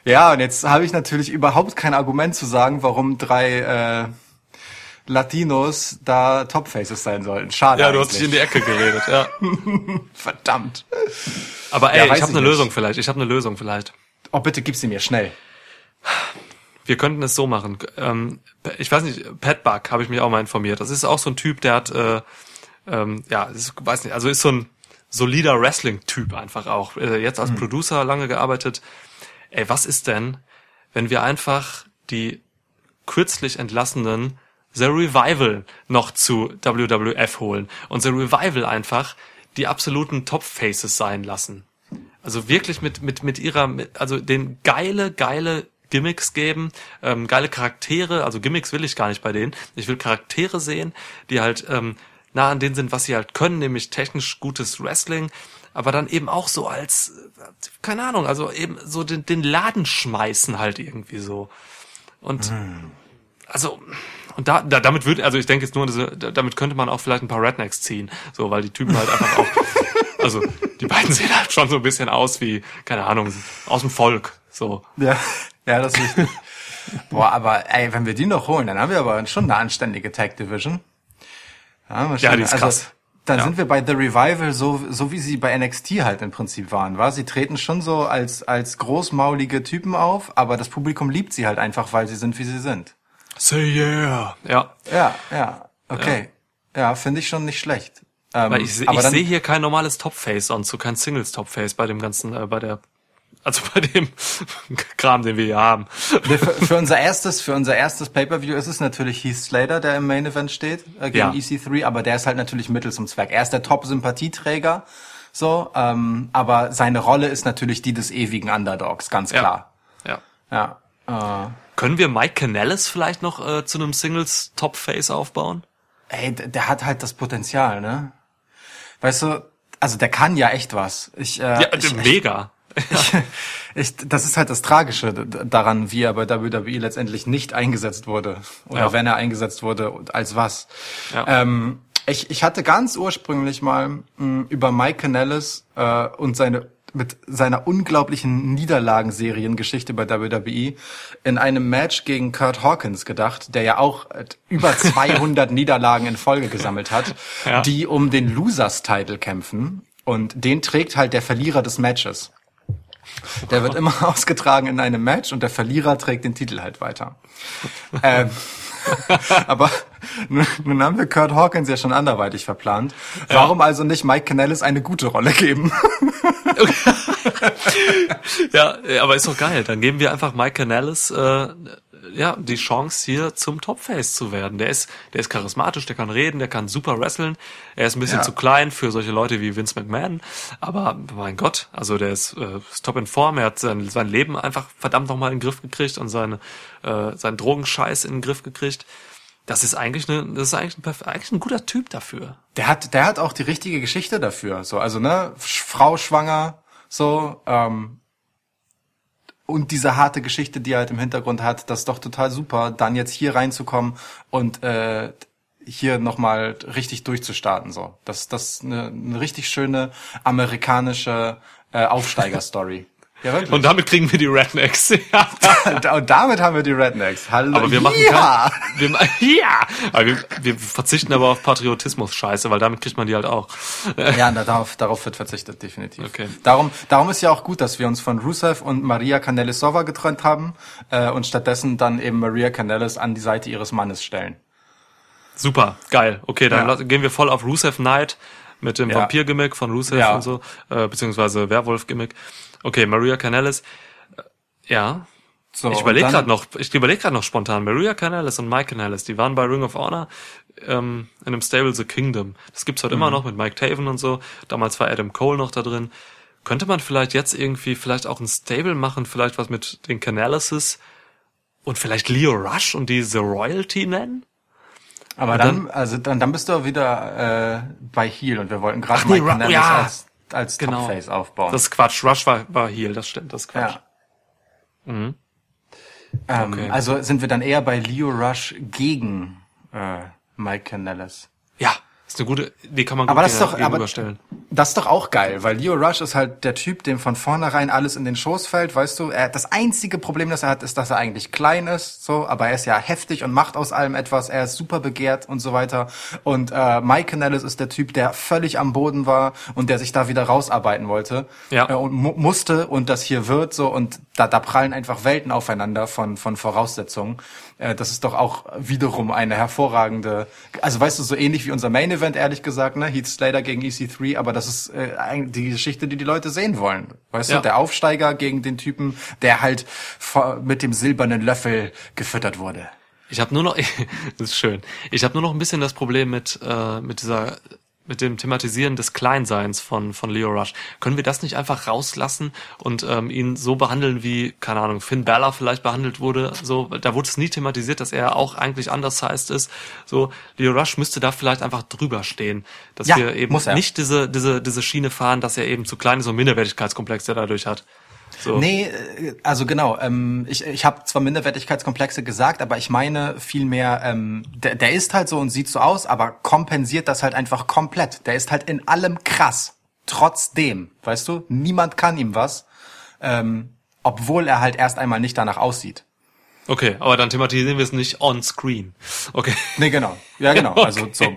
äh, ja, und jetzt habe ich natürlich überhaupt kein Argument zu sagen, warum drei äh, Latinos da Topfaces sein sollten. Schade. Ja, du hast dich in eigentlich. die Ecke geredet, ja. Verdammt. Aber Ja, ey, weiß ich habe eine. Lösung vielleicht. Ich habe eine Lösung vielleicht. Oh, bitte gib sie mir schnell. Wir könnten es so machen. Ähm, ich weiß nicht, Pat Buck habe ich mich auch mal informiert. Das ist auch so ein Typ, der hat, äh, ähm, ja, ist, weiß nicht, also ist so ein solider Wrestling-Typ einfach auch. Äh, jetzt als Producer lange gearbeitet. Ey, was ist denn, wenn wir einfach die kürzlich entlassenen The Revival noch zu WWF holen und The Revival einfach die absoluten Top-Faces sein lassen? Also wirklich mit, mit, mit ihrer, mit, also den geile, geile Gimmicks geben, ähm, geile Charaktere, also Gimmicks will ich gar nicht bei denen. Ich will Charaktere sehen, die halt ähm, nah an denen sind, was sie halt können, nämlich technisch gutes Wrestling, aber dann eben auch so als, äh, keine Ahnung, also eben so den, den Laden schmeißen halt irgendwie so. Und also und da, da damit würde also ich denke jetzt nur diese, da- damit könnte man auch vielleicht ein paar Rednecks ziehen, so weil die Typen halt einfach auch also die beiden sehen halt schon so ein bisschen aus wie keine Ahnung aus dem Volk so Ja, ja, das ist richtig. Boah, aber ey, wenn wir die noch holen, dann haben wir aber schon eine anständige Tag Division. Ja, Ja, die ist krass. Dann Ja. sind wir bei The Revival so, so wie sie bei NXT halt im Prinzip waren, war? Sie treten schon so als, als großmaulige Typen auf, aber das Publikum liebt sie halt einfach, weil sie sind, wie sie sind. say yeah ja Ja, ja, okay. Ja, finde ich schon nicht schlecht. Ähm, weil ich, ich sehe hier kein normales Topface und so kein Singles Topface bei dem ganzen äh, bei der also bei dem Kram den wir hier haben Für, für unser erstes, für unser erstes Pay-per-View ist es natürlich Heath Slater, der im Main Event steht äh, gegen Ja. EC3, aber der ist halt natürlich Mittel zum Zweck. Er ist der Top-Sympathieträger, so, ähm, aber seine Rolle ist natürlich die des ewigen Underdogs, ganz ja klar. ja Ja. Äh, können wir Mike Canellis vielleicht noch äh, zu einem Singles Topface aufbauen ey, der hat halt das Potenzial, ne? Weißt du, also der kann ja echt was. Ich, äh, ja ich, mega ich, das ist halt das Tragische daran, wie er bei WWE letztendlich nicht eingesetzt wurde. Oder Ja. wenn er eingesetzt wurde, als was. Ja. Ähm, ich, ich hatte ganz ursprünglich mal mh, über Mike Canellis äh, und seine mit seiner unglaublichen Niederlagenseriengeschichte bei WWE in einem Match gegen Kurt Hawkins gedacht, der ja auch äh, über 200 Niederlagen in Folge gesammelt hat, Ja. die um den Losers-Title kämpfen. Und den trägt halt der Verlierer des Matches. Der wird immer ausgetragen in einem Match und der Verlierer trägt den Titel halt weiter. ähm, aber nun, nun haben wir Kurt Hawkins ja schon anderweitig verplant. Warum also nicht Mike Canellis eine gute Rolle geben? Ja, aber ist doch geil. Dann geben wir einfach Mike Canellis äh, ja die Chance hier zum Topface zu werden. Der ist, der ist charismatisch, der kann reden, der kann super wresteln. Er ist ein bisschen Ja. zu klein für solche Leute wie Vince McMahon, aber mein Gott, also der ist, äh, ist top in Form. Er hat sein, sein Leben einfach verdammt nochmal in den Griff gekriegt und seine äh, seinen Drogenscheiß in den Griff gekriegt. Das ist eigentlich eine, das ist eigentlich ein, eigentlich ein guter Typ dafür. Der hat, der hat auch die richtige Geschichte dafür. So, also ne, Frau schwanger, so ähm, und diese harte Geschichte, die er halt im Hintergrund hat, das ist doch total super, dann jetzt hier reinzukommen und äh, hier nochmal richtig durchzustarten. So, das, das ist eine, eine richtig schöne amerikanische äh, Aufsteiger-Story. Ja, wirklich. Und damit kriegen wir die Rednecks. Ja. Und damit haben wir die Rednecks. Hallo. Aber wir machen ja. kein, wir, ja, aber wir, wir verzichten aber auf Patriotismus-Scheiße, weil damit kriegt man die halt auch. Ja, darauf, darauf wird verzichtet, definitiv. Okay. Darum, darum ist ja auch gut, dass wir uns von Rusev und Maria Kanellis-Sova getrennt haben äh, und stattdessen dann eben Maria Kanellis an die Seite ihres Mannes stellen. Super, geil. Okay, dann Ja. gehen wir voll auf Rusev Knight mit dem Ja. Vampir-Gimmick von Rusev Ja. und so, äh, beziehungsweise Werwolf-Gimmick. Okay, Maria Canellis. Äh, Ja, So, ich überlege dann- gerade noch, ich überlege gerade noch spontan. Maria Canellis und Mike Canellis, die waren bei Ring of Honor ähm, in einem Stable The Kingdom. Das gibt's heute Mhm. immer noch mit Mike Taven und so. Damals war Adam Cole noch da drin. Könnte man vielleicht jetzt irgendwie vielleicht auch ein Stable machen, vielleicht was mit den Canellises und vielleicht Leo Rush und die The Royalty nennen? Aber Und dann, also dann, dann bist du wieder äh, bei Heel und wir wollten gerade nee, Mike Kanellis ja. als, als Genau. Topface aufbauen. Das ist Quatsch. Rush war, war Heel, das stimmt, das ist Quatsch. ja. Ähm, Okay. Also sind wir dann eher bei Leo Rush gegen äh, Mike Kanellis. Ja, ist eine gute, die kann man gut Aber das ist gegen- doch- aber-. Das ist doch auch geil, weil Leo Rush ist halt der Typ, dem von vornherein alles in den Schoß fällt, weißt du. Er, das einzige Problem, das er hat, ist, dass er eigentlich klein ist, so, aber er ist ja heftig und macht aus allem etwas. Er ist super begehrt und so weiter. Und äh, Mike Canellis ist der Typ, der völlig am Boden war und der sich da wieder rausarbeiten wollte Ja. äh, und mu musste und das hier wird so und da, da prallen einfach Welten aufeinander von von Voraussetzungen. Äh, das ist doch auch wiederum eine hervorragende, also weißt du, so ähnlich wie unser Main Event, ehrlich gesagt, ne, Heath Slater gegen EC3, aber das ist äh, eigentlich die Geschichte, die die Leute sehen wollen. Weißt Ja. du, der Aufsteiger gegen den Typen, der halt mit dem silbernen Löffel gefüttert wurde. Ich habe nur noch, das ist schön. Ich habe nur noch ein bisschen das Problem mit äh, mit dieser mit dem Thematisieren des Kleinseins von, von Leo Rush. Können wir das nicht einfach rauslassen und ähm, ihn so behandeln, wie, keine Ahnung, Finn Balor vielleicht behandelt wurde? So, da wurde es nie thematisiert, dass er auch eigentlich undersized ist. So, Leo Rush müsste da vielleicht einfach drüber stehen, dass Ja, wir eben muss nicht diese, diese, diese Schiene fahren, dass er eben zu klein ist und Minderwertigkeitskomplex, der dadurch hat. So. Nee, äh, also genau. Ähm, ich ich habe zwar Minderwertigkeitskomplexe gesagt, aber ich meine vielmehr, ähm, der, der ist halt so und sieht so aus, aber kompensiert das halt einfach komplett. Der ist halt in allem krass. Trotzdem, weißt du, niemand kann ihm was, ähm, obwohl er halt erst einmal nicht danach aussieht. Okay, aber dann thematisieren wir es nicht on screen. Okay. Nee, genau. Ja, genau. Also so.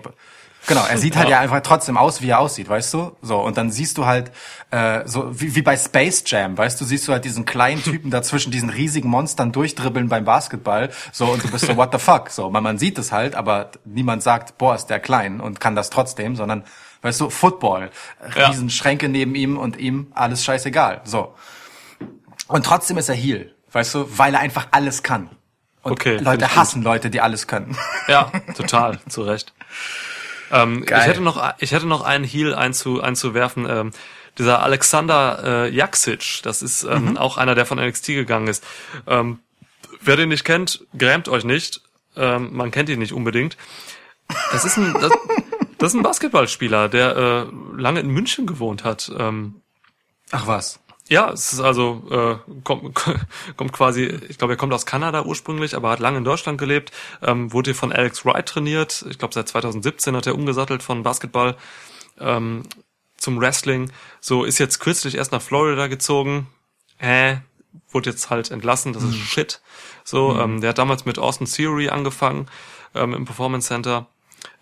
Genau, er sieht halt ja. einfach trotzdem aus, wie er aussieht, weißt du? So, und dann siehst du halt, äh, so wie, wie bei Space Jam, weißt du, siehst du halt diesen kleinen Typen da zwischen diesen riesigen Monstern durchdribbeln beim Basketball, so, und du bist so, what the fuck? So, man, man sieht es halt, aber niemand sagt, boah, ist der klein und kann das trotzdem, sondern, weißt du, Football, Ja. riesen Schränke neben ihm und ihm alles scheißegal, so. Und trotzdem ist er Heal, weißt du, weil er einfach alles kann. Und Okay, Leute gut. hassen Leute, die alles können. Ja, total, zu Recht. Ähm, ich hätte noch, ich hätte noch einen Heal einzu, einzuwerfen. Ähm, dieser Alexander äh, Jaksic, das ist ähm, auch einer, der von NXT gegangen ist. Ähm, wer den nicht kennt, grämt euch nicht. Ähm, man kennt ihn nicht unbedingt. Das ist ein, das, das ist ein Basketballspieler, der äh, lange in München gewohnt hat. Ähm, Ach was. Ja, es ist also äh, kommt, kommt quasi, ich glaube, er kommt aus Kanada ursprünglich, aber hat lange in Deutschland gelebt, ähm, wurde hier von Alex Wright trainiert. Ich glaube, seit 2017 hat er umgesattelt von Basketball ähm, zum Wrestling. So ist jetzt kürzlich erst nach Florida gezogen. Hä? Wurde jetzt halt entlassen, das ist shit. So, ähm, der hat damals mit Austin Theory angefangen ähm, im Performance Center.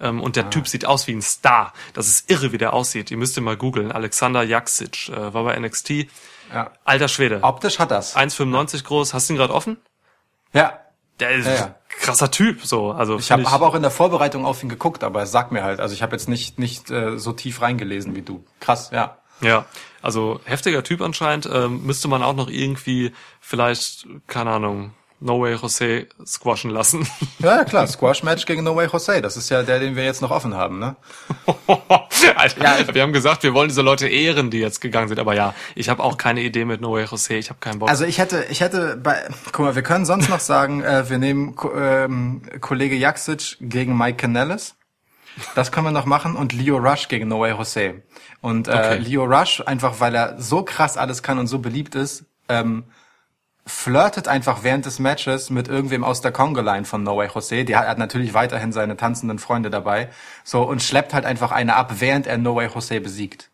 Ähm, und der Typ sieht aus wie ein Star. Das ist irre, wie der aussieht. Ihr müsst ihn mal googeln. Alexander Jaksic äh, war bei NXT. Ja. Alter Schwede. Optisch hat das. 1,95 groß. Hast du ihn gerade offen? Ja. Der ist Ja, ein ja. krasser Typ. So, also Ich habe hab auch in der Vorbereitung auf ihn geguckt, aber es sagt mir halt, also ich habe jetzt nicht nicht äh, so tief reingelesen wie du. Krass, ja. Ja, also heftiger Typ anscheinend. Ähm, müsste man auch noch irgendwie vielleicht, keine Ahnung, No Way Jose squashen lassen. Ja, ja klar, Squash Match gegen No Way Jose, das ist ja der, den wir jetzt noch offen haben, ne? Alter, Ja. wir haben gesagt, wir wollen diese Leute ehren, die jetzt gegangen sind. Aber ja, ich habe auch keine Idee mit No Way Jose. Ich habe keinen Bock. Also ich hätte, ich hätte bei, guck mal, wir können sonst noch sagen, äh, wir nehmen ähm, Kollege Jaksic gegen Mike Canellis. Das können wir noch machen und Leo Rush gegen No Way Jose. Und äh, Okay. Leo Rush, einfach weil er so krass alles kann und so beliebt ist, ähm, flirtet einfach während des Matches mit irgendwem aus der Congo-Line von No Way Jose. Die hat, hat natürlich weiterhin seine tanzenden Freunde dabei. So, und schleppt halt einfach eine ab, während er No Way Jose besiegt.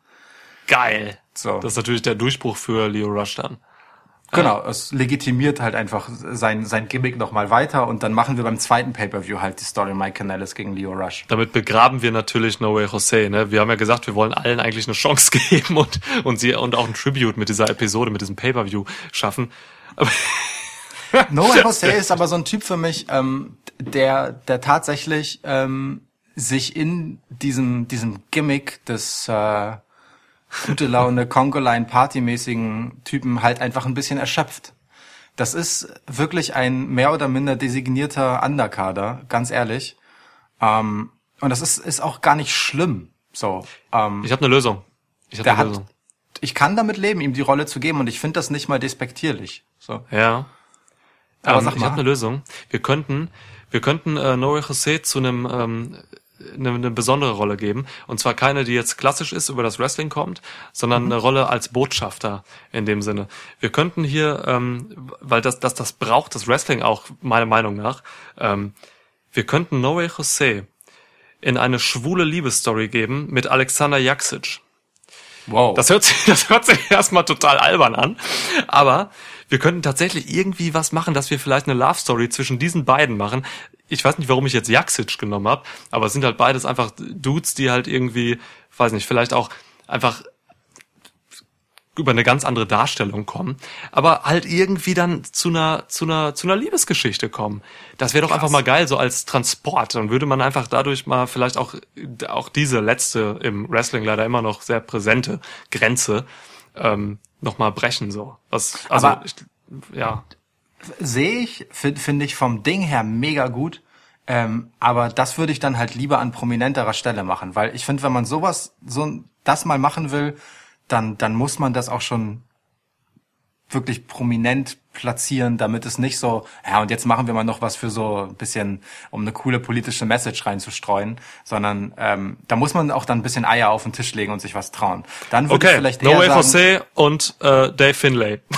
Geil. So. Das ist natürlich der Durchbruch für Leo Rush dann. Genau, es legitimiert halt einfach sein, sein Gimmick nochmal weiter und dann machen wir beim zweiten Pay-Per-View halt die Story Mike Canellis gegen Leo Rush. Damit begraben wir natürlich No Way Jose. Ne? Wir haben ja gesagt, wir wollen allen eigentlich eine Chance geben und, und sie und auch ein Tribute mit dieser Episode, mit diesem Pay-Per-View schaffen. Aber No Way Jose ist aber so ein Typ für mich, ähm, der, der tatsächlich ähm, sich in diesem, diesem Gimmick des äh, gute Laune Congoline Partymäßigen Typen halt einfach ein bisschen erschöpft. Das ist wirklich ein mehr oder minder designierter Underkader, ganz ehrlich. Ähm, und das ist, ist auch gar nicht schlimm. So, ähm, ich habe eine Lösung. Ich habe eine hat, Lösung. Ich kann damit leben, ihm die Rolle zu geben und ich finde das nicht mal despektierlich. So. Ja. Aber ähm, sag ich mal. habe eine Lösung. Wir könnten, wir könnten äh, Noé José zu einem ähm, eine, eine besondere Rolle geben. Und zwar keine, die jetzt klassisch ist, über das Wrestling kommt, sondern Mhm. eine Rolle als Botschafter in dem Sinne. Wir könnten hier, ähm, weil das, das, das braucht das Wrestling auch, meiner Meinung nach, ähm, wir könnten Noé José in eine schwule Liebesstory geben mit Alexander Jaksic. Wow. Das hört sich, das hört sich erstmal total albern an. Aber wir könnten tatsächlich irgendwie was machen, dass wir vielleicht eine Love Story zwischen diesen beiden machen. Ich weiß nicht, warum ich jetzt Jaksic genommen habe, aber es sind halt beides einfach Dudes, die halt irgendwie, weiß nicht, vielleicht auch einfach über eine ganz andere Darstellung kommen, aber halt irgendwie dann zu einer zu einer zu einer Liebesgeschichte kommen. Das wäre doch einfach mal geil so als Transport. Dann würde man einfach dadurch mal vielleicht auch auch diese letzte im Wrestling leider immer noch sehr präsente Grenze ähm, noch mal brechen so. Was also Aber- ich, ja sehe ich, finde find ich vom Ding her mega gut. Ähm, aber das würde ich dann halt lieber an prominenterer Stelle machen, weil ich finde, wenn man sowas, so das mal machen will, dann, dann muss man das auch schon wirklich prominent platzieren, damit es nicht so, ja, und jetzt machen wir mal noch was für so ein bisschen, um eine coole politische Message reinzustreuen, sondern ähm, da muss man auch dann ein bisschen Eier auf den Tisch legen und sich was trauen. Dann würde ich Okay, vielleicht No eher Way sagen, Jose und äh, Dave Finlay.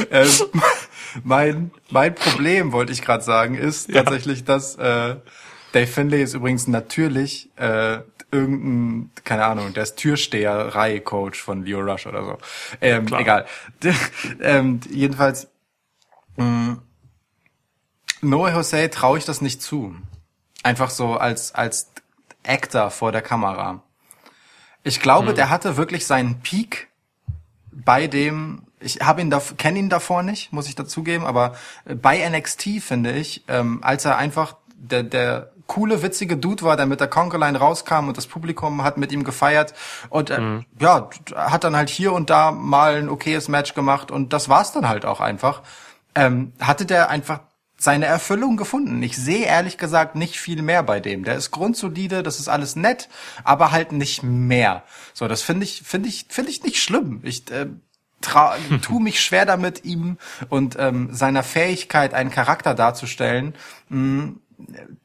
ähm, mein, mein Problem, wollte ich gerade sagen, ist Ja. tatsächlich, dass äh, Dave Finlay ist übrigens natürlich äh, irgendein, keine Ahnung, der ist Türsteherei-Coach von Leo Rush oder so. Ähm, Klar. egal. ähm, jedenfalls, mh, Noah Jose traue ich das nicht zu. Einfach so als, als Actor vor der Kamera. Ich glaube, der hatte wirklich seinen Peak bei dem, ich habe ihn da, kenne ihn davor nicht, muss ich dazugeben, aber bei NXT finde ich, ähm, als er einfach der, der coole, witzige Dude war, der mit der Conkerline rauskam und das Publikum hat mit ihm gefeiert und äh, ja, hat dann halt hier und da mal ein okayes Match gemacht und das war's dann halt auch einfach. Ähm, hatte der einfach seine Erfüllung gefunden. Ich sehe ehrlich gesagt nicht viel mehr bei dem. Der ist grundsolide, das ist alles nett, aber halt nicht mehr. So, das finde ich, finde ich, finde ich nicht schlimm. Ich äh, tra tu mich schwer damit, ihm und ähm, seiner Fähigkeit, einen Charakter darzustellen, mh,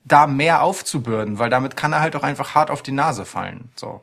da mehr aufzubürden, weil damit kann er halt auch einfach hart auf die Nase fallen. So.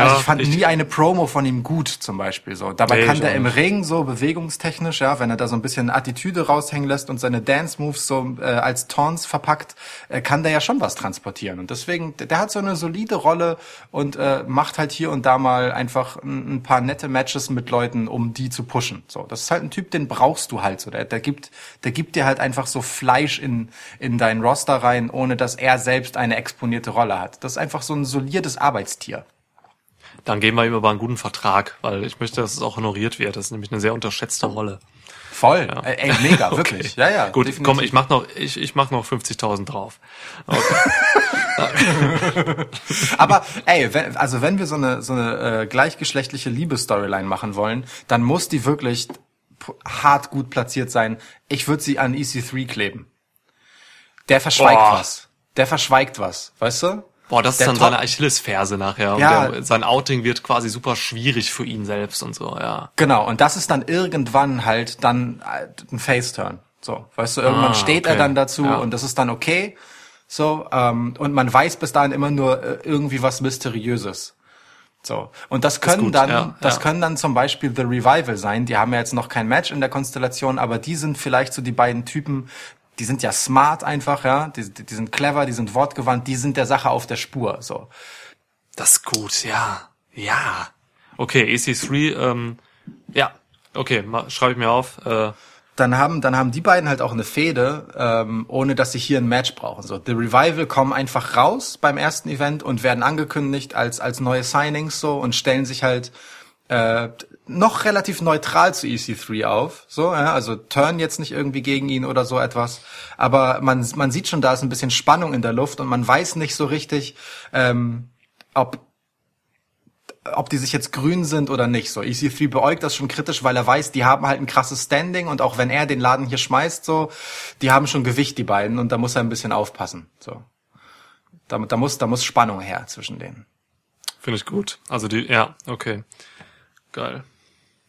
Also ich fand nie eine Promo von ihm gut, zum Beispiel so. Dabei Nee, kann ich der im. Ring so bewegungstechnisch, ja, wenn er da so ein bisschen Attitüde raushängen lässt und seine Dance-Moves so äh, als Taunts verpackt, äh, kann der ja schon was transportieren. Und deswegen, der, der hat so eine solide Rolle und äh, macht halt hier und da mal einfach ein, ein paar nette Matches mit Leuten, um die zu pushen. So, das ist halt ein Typ, den brauchst du halt so. Der, der gibt, der gibt dir halt einfach so Fleisch in in deinen Roster rein, ohne dass er selbst eine exponierte Rolle hat. Das ist einfach so ein solides Arbeitstier. Dann geben wir ihm aber einen guten Vertrag, weil ich möchte, dass es auch honoriert wird. Das ist nämlich eine sehr unterschätzte Rolle. Voll. Äh, ey, mega, wirklich. Ja, ja. Gut, definitiv. komm, ich mach noch, ich, ich mach noch 50.000 drauf. Aber ey, wenn, also wenn wir so eine so eine äh, gleichgeschlechtliche Liebesstoryline machen wollen, dann muss die wirklich hart gut platziert sein. Ich würde sie an EC3 kleben. Der verschweigt Boah. was. Der verschweigt was, weißt du? Boah, das ist dann Top- seine Achillesferse nachher. Und Ja. der, sein Outing wird quasi super schwierig für ihn selbst und so, ja. Genau, und das ist dann irgendwann halt dann äh, ein Face-Turn. So, weißt du, irgendwann Ah, steht er okay. dann dazu Ja. und das ist dann okay. So, ähm, und man weiß bis dahin immer nur äh, irgendwie was Mysteriöses. So. Und das können gut, dann, ja, das ja. können dann zum Beispiel The Revival sein. Die haben ja jetzt noch kein Match in der Konstellation, aber die sind vielleicht so die beiden Typen, die sind ja smart einfach, ja. Die, die, sind clever, die sind wortgewandt, die sind der Sache auf der Spur, so. Das ist gut, ja. Ja. Okay, EC3, ähm, ja. Okay, schreibe ich mir auf. Äh, dann haben, dann haben die beiden halt auch eine Fehde, ähm, ohne dass sie hier ein Match brauchen. So, The Revival kommen einfach raus beim ersten Event und werden angekündigt als, als neue Signings so und stellen sich halt äh, noch relativ neutral zu EC3 auf. So, ja, also turn jetzt nicht irgendwie gegen ihn oder so etwas. Aber man, man sieht schon, da ist ein bisschen Spannung in der Luft und man weiß nicht so richtig, ähm, ob ob die sich jetzt grün sind oder nicht. So EC3 beäugt das schon kritisch, weil er weiß, die haben halt ein krasses Standing und auch wenn er den Laden hier schmeißt, so, die haben schon Gewicht, die beiden, und da muss er ein bisschen aufpassen. So. Da, da muss, da muss Spannung her zwischen denen. Finde ich gut. Also die, ja, okay. Geil.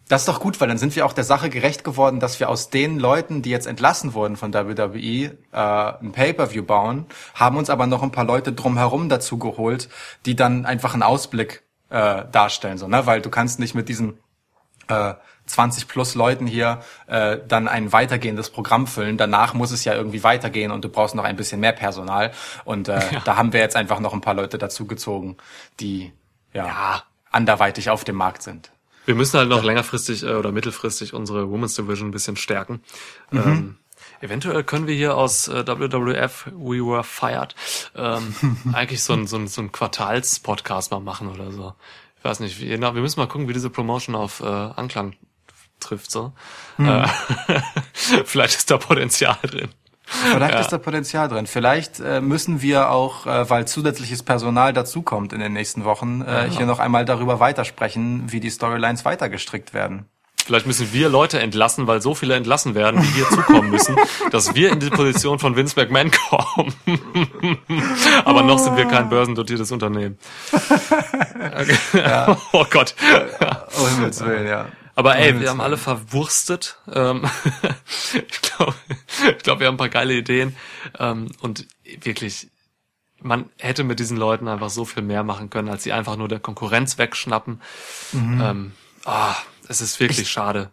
Das ist doch gut, weil dann sind wir auch der Sache gerecht geworden, dass wir aus den Leuten, die jetzt entlassen wurden von WWE, äh, ein Pay-per-View bauen, haben uns aber noch ein paar Leute drumherum dazu geholt, die dann einfach einen Ausblick äh, darstellen, so, ne? Weil du kannst nicht mit diesen äh, 20 plus Leuten hier äh, dann ein weitergehendes Programm füllen. Danach muss es ja irgendwie weitergehen und du brauchst noch ein bisschen mehr Personal. Und äh, da haben wir jetzt einfach noch ein paar Leute dazugezogen, die ja, Ja. anderweitig auf dem Markt sind. Wir müssen halt noch längerfristig äh, oder mittelfristig unsere Women's Division ein bisschen stärken. Ähm, eventuell können wir hier aus äh, WWF We Were Fired ähm, eigentlich so ein, so ein, so ein Quartals-Podcast mal machen oder so. Ich weiß nicht, wie, na, wir müssen mal gucken, wie diese Promotion auf äh, Anklang trifft. so. Äh, vielleicht ist da Potenzial drin. Vielleicht ist da Potenzial drin. Vielleicht äh, müssen wir auch, äh, weil zusätzliches Personal dazukommt in den nächsten Wochen, äh, hier noch einmal darüber weitersprechen, wie die Storylines weitergestrickt werden. Vielleicht müssen wir Leute entlassen, weil so viele entlassen werden, die hier zukommen müssen, dass wir in die Position von Vince McMahon kommen. Aber noch sind wir kein börsendotiertes Unternehmen. Okay. Oh Gott. Oh Himmels Willen, ja. Aber ey, wir haben alle verwurstet. Ähm, ich glaube, ich glaub, wir haben ein paar geile Ideen. Ähm, und wirklich, man hätte mit diesen Leuten einfach so viel mehr machen können, als sie einfach nur der Konkurrenz wegschnappen. Ähm, ah, es ist wirklich schade.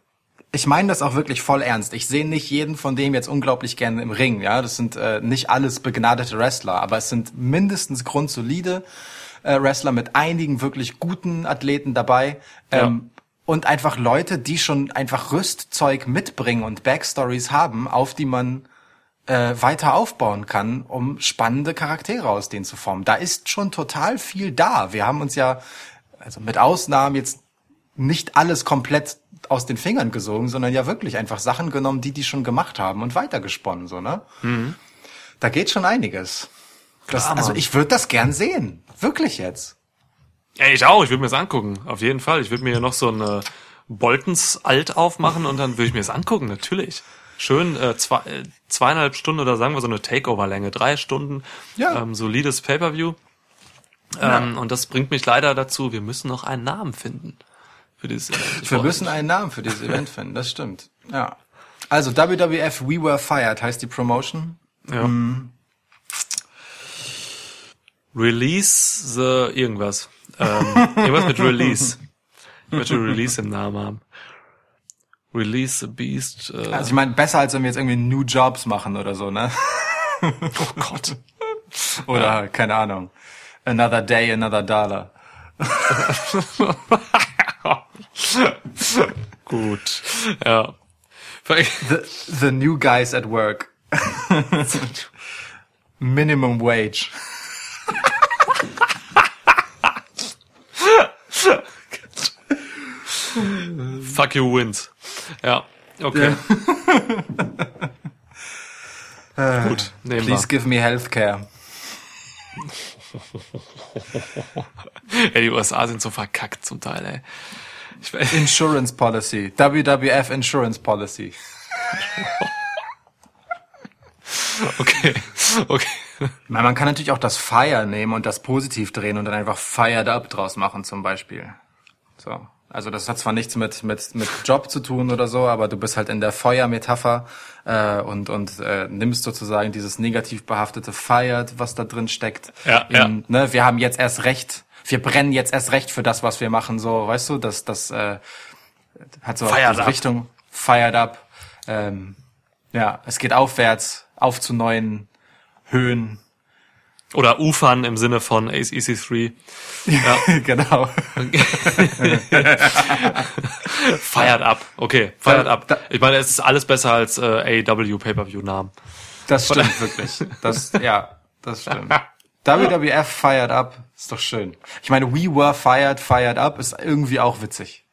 ich meine das auch wirklich voll ernst. Ich sehe nicht jeden von dem jetzt unglaublich gerne im Ring. Ja, das sind äh, nicht alles begnadete Wrestler, aber es sind mindestens grundsolide äh, Wrestler mit einigen wirklich guten Athleten dabei. Ähm, Und einfach Leute, die schon einfach Rüstzeug mitbringen und Backstories haben, auf die man äh, weiter aufbauen kann, um spannende Charaktere aus denen zu formen. Da ist schon total viel da. Wir haben uns ja, also mit Ausnahmen jetzt nicht alles komplett aus den Fingern gesogen, sondern ja wirklich einfach Sachen genommen, die die schon gemacht haben und weitergesponnen, so, ne? Da geht schon einiges. Das, also ich würde das gern sehen. Wirklich jetzt. Ja, ich auch, ich würde mir das angucken. Auf jeden Fall. Ich würde mir hier noch so eine Boltons Alt aufmachen und dann würde ich mir das angucken, natürlich. Schön äh, zwei, äh, zweieinhalb Stunden oder sagen wir so eine Takeover-Länge, drei Stunden, Ja. ähm, solides Pay-Per-View. Ähm, Und das bringt mich leider dazu, wir müssen noch einen Namen finden für dieses Event. Wir müssen einen Namen für dieses Event finden, das stimmt. Ja. Also WWF We Were Fired heißt die Promotion. Ja. Release the irgendwas. Ähm, irgendwas mit Release. Ich möchte Release im Namen haben. Release the Beast. Äh, Also ich meine, besser als wenn wir jetzt irgendwie New Jobs machen oder so, ne? oh Gott. Oder, keine Ahnung. Another Day, Another Dollar. Gut. Ja. The, the New Guys at Work. Minimum Wage. Fuck you wins. Ja. Okay. Gut. Nehmen Please give me healthcare. Ja, die USA sind so verkackt zum Teil, ey. Insurance Policy. WWF Insurance Policy. okay. Okay. Man kann natürlich auch das Fire nehmen und das positiv drehen und dann einfach Fired Up draus machen zum Beispiel. So. Also das hat zwar nichts mit, mit, mit Job zu tun oder so, aber du bist halt in der Feuermetapher äh, und, und äh, nimmst sozusagen dieses negativ behaftete Fired, was da drin steckt. Ja, ja. Ne, wir haben jetzt erst recht, wir brennen jetzt erst recht für das, was wir machen, so, weißt du, das, das äh, hat so Fired diese up. Richtung Fired Up. Ähm, ja, es geht aufwärts, auf zu neuen Höhen. Oder ufern im Sinne von Ace EC3. Ja. genau. Fired up. Okay, fired Da- up. da- Ich meine, es ist alles besser als äh, AEW Pay-Per-View-Namen. Das stimmt wirklich. Das, ja, das stimmt. WWF Fired Up ist doch schön. Ich meine, We Were Fired, Fired Up ist irgendwie auch witzig.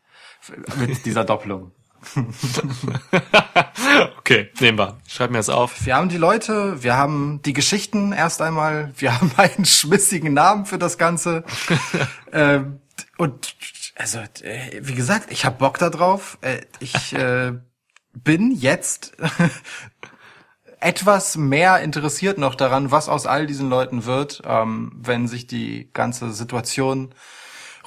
Mit dieser Doppelung. Okay, nehmen wir. Schreib mir das auf. Wir haben die Leute, wir haben die Geschichten erst einmal, wir haben einen schmissigen Namen für das Ganze. ähm, und also, äh, wie gesagt, ich hab Bock da drauf. Äh, ich äh, bin jetzt etwas mehr interessiert noch daran, was aus all diesen Leuten wird, ähm, wenn sich die ganze Situation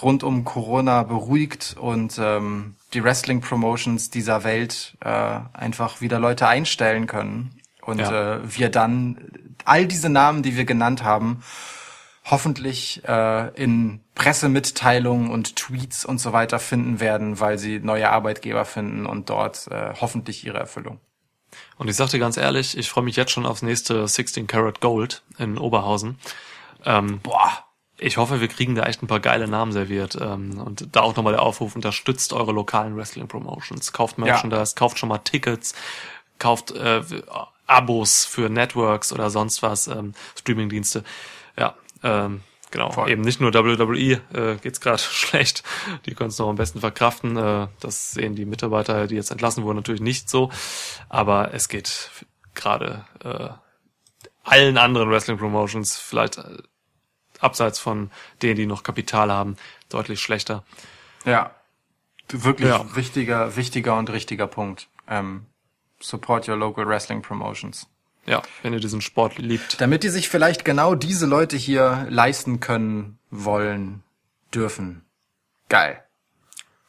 rund um Corona beruhigt und ähm, die Wrestling-Promotions dieser Welt äh, einfach wieder Leute einstellen können. Und Ja. äh, wir dann all diese Namen, die wir genannt haben, hoffentlich äh, in Pressemitteilungen und Tweets und so weiter finden werden, weil sie neue Arbeitgeber finden und dort äh, hoffentlich ihre Erfüllung. Und ich sag dir ganz ehrlich, ich freue mich jetzt schon aufs nächste 16 Karat Gold in Oberhausen. Ähm, Boah, ich hoffe, wir kriegen da echt ein paar geile Namen serviert. Ähm, und da auch nochmal der Aufruf, unterstützt eure lokalen Wrestling-Promotions. Kauft Merchandise, kauft schon mal Tickets, kauft äh, Abos für Networks oder sonst was, ähm, Streamingdienste. Ja, ähm, genau. Voll. Eben nicht nur WWE äh, geht's gerade schlecht. Die können es noch am besten verkraften. Äh, das sehen die Mitarbeiter, die jetzt entlassen wurden, natürlich nicht so. Aber es geht gerade äh, allen anderen Wrestling-Promotions vielleicht äh, abseits von denen, die noch Kapital haben, deutlich schlechter. ja. wirklich Ja. wichtiger, wichtiger und richtiger Punkt. Ähm, support your local wrestling promotions. Ja, wenn ihr diesen Sport liebt. Damit die sich vielleicht genau diese Leute hier leisten können, wollen, dürfen. Geil.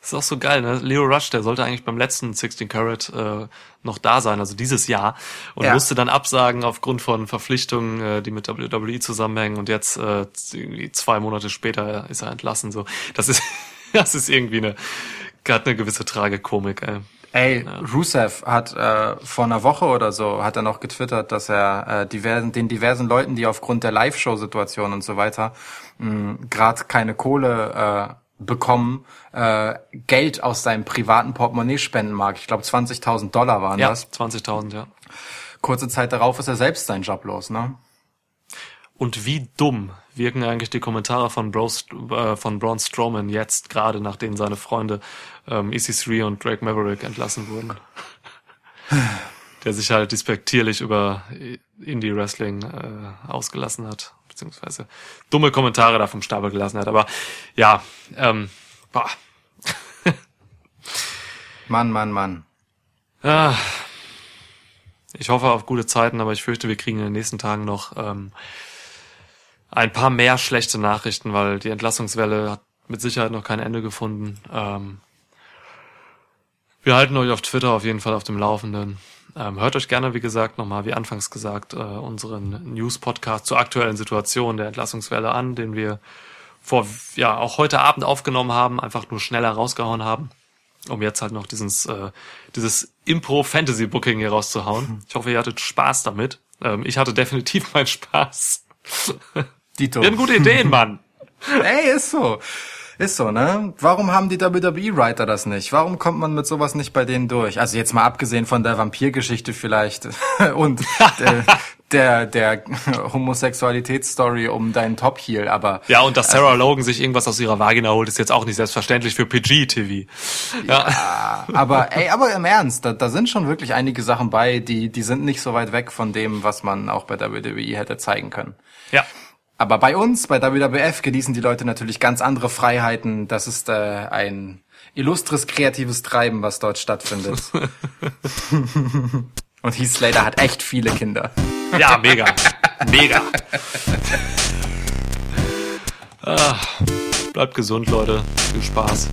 Das ist auch so geil, ne? Leo Rush, der sollte eigentlich beim letzten 16 Carat äh, noch da sein, also dieses Jahr, und Ja. musste dann absagen aufgrund von Verpflichtungen, äh, die mit WWE zusammenhängen. Und jetzt äh, irgendwie zwei Monate später ist er entlassen. So, das ist, das ist irgendwie eine, hat eine gewisse Tragikomik. Ey. Ey, Rusev hat äh, vor einer Woche oder so hat er noch getwittert, dass er äh, diversen, den diversen Leuten, die aufgrund der Live-Show-Situation und so weiter gerade keine Kohle äh, bekommen, äh, Geld aus seinem privaten Portemonnaie spenden mag. Ich glaube 20.000 Dollar waren Ja, das. 20.000, ja. Kurze Zeit darauf ist er selbst seinen Job los, ne? Und wie dumm wirken eigentlich die Kommentare von, Bros, äh, von Braun Strowman jetzt, gerade nachdem seine Freunde ähm, EC3 und Drake Maverick entlassen wurden. Der sich halt despektierlich über Indie-Wrestling äh, ausgelassen hat, beziehungsweise dumme Kommentare da vom Stapel gelassen hat. Aber ja, ähm, boah, Mann, Mann, Mann. Ah, ich hoffe auf gute Zeiten, aber ich fürchte, wir kriegen in den nächsten Tagen noch ähm, ein paar mehr schlechte Nachrichten, weil die Entlassungswelle hat mit Sicherheit noch kein Ende gefunden. Ähm, wir halten euch auf Twitter auf jeden Fall auf dem Laufenden. Ähm, hört euch gerne, wie gesagt, nochmal, wie anfangs gesagt, äh, unseren News-Podcast zur aktuellen Situation der Entlassungswelle an, den wir vor, ja, auch heute Abend aufgenommen haben, einfach nur schneller rausgehauen haben um jetzt halt noch dieses, äh, dieses Impro-Fantasy-Booking hier rauszuhauen. Ich hoffe, ihr hattet Spaß damit. Ähm, ich hatte definitiv meinen Spaß. Dito. Wir hatten gute Ideen, Mann. Ey, ist so. Ist so, ne? Warum haben die WWE-Writer das nicht? Warum kommt man mit sowas nicht bei denen durch? Also jetzt mal abgesehen von der Vampirgeschichte vielleicht und der, der, der Homosexualitätsstory um deinen Top-Heel, aber Ja, und dass Sarah Logan sich irgendwas aus ihrer Vagina holt, ist jetzt auch nicht selbstverständlich für PG-TV. Ja. aber ey, aber im Ernst, da, da sind schon wirklich einige Sachen bei, die, die sind nicht so weit weg von dem, was man auch bei WWE hätte zeigen können. ja. Aber bei uns, bei WWF, genießen die Leute natürlich ganz andere Freiheiten. Das ist äh, ein illustres kreatives Treiben, was dort stattfindet. Und Heath Slater hat echt viele Kinder. Ja, mega. Mega. Ah, bleibt gesund, Leute. Viel Spaß.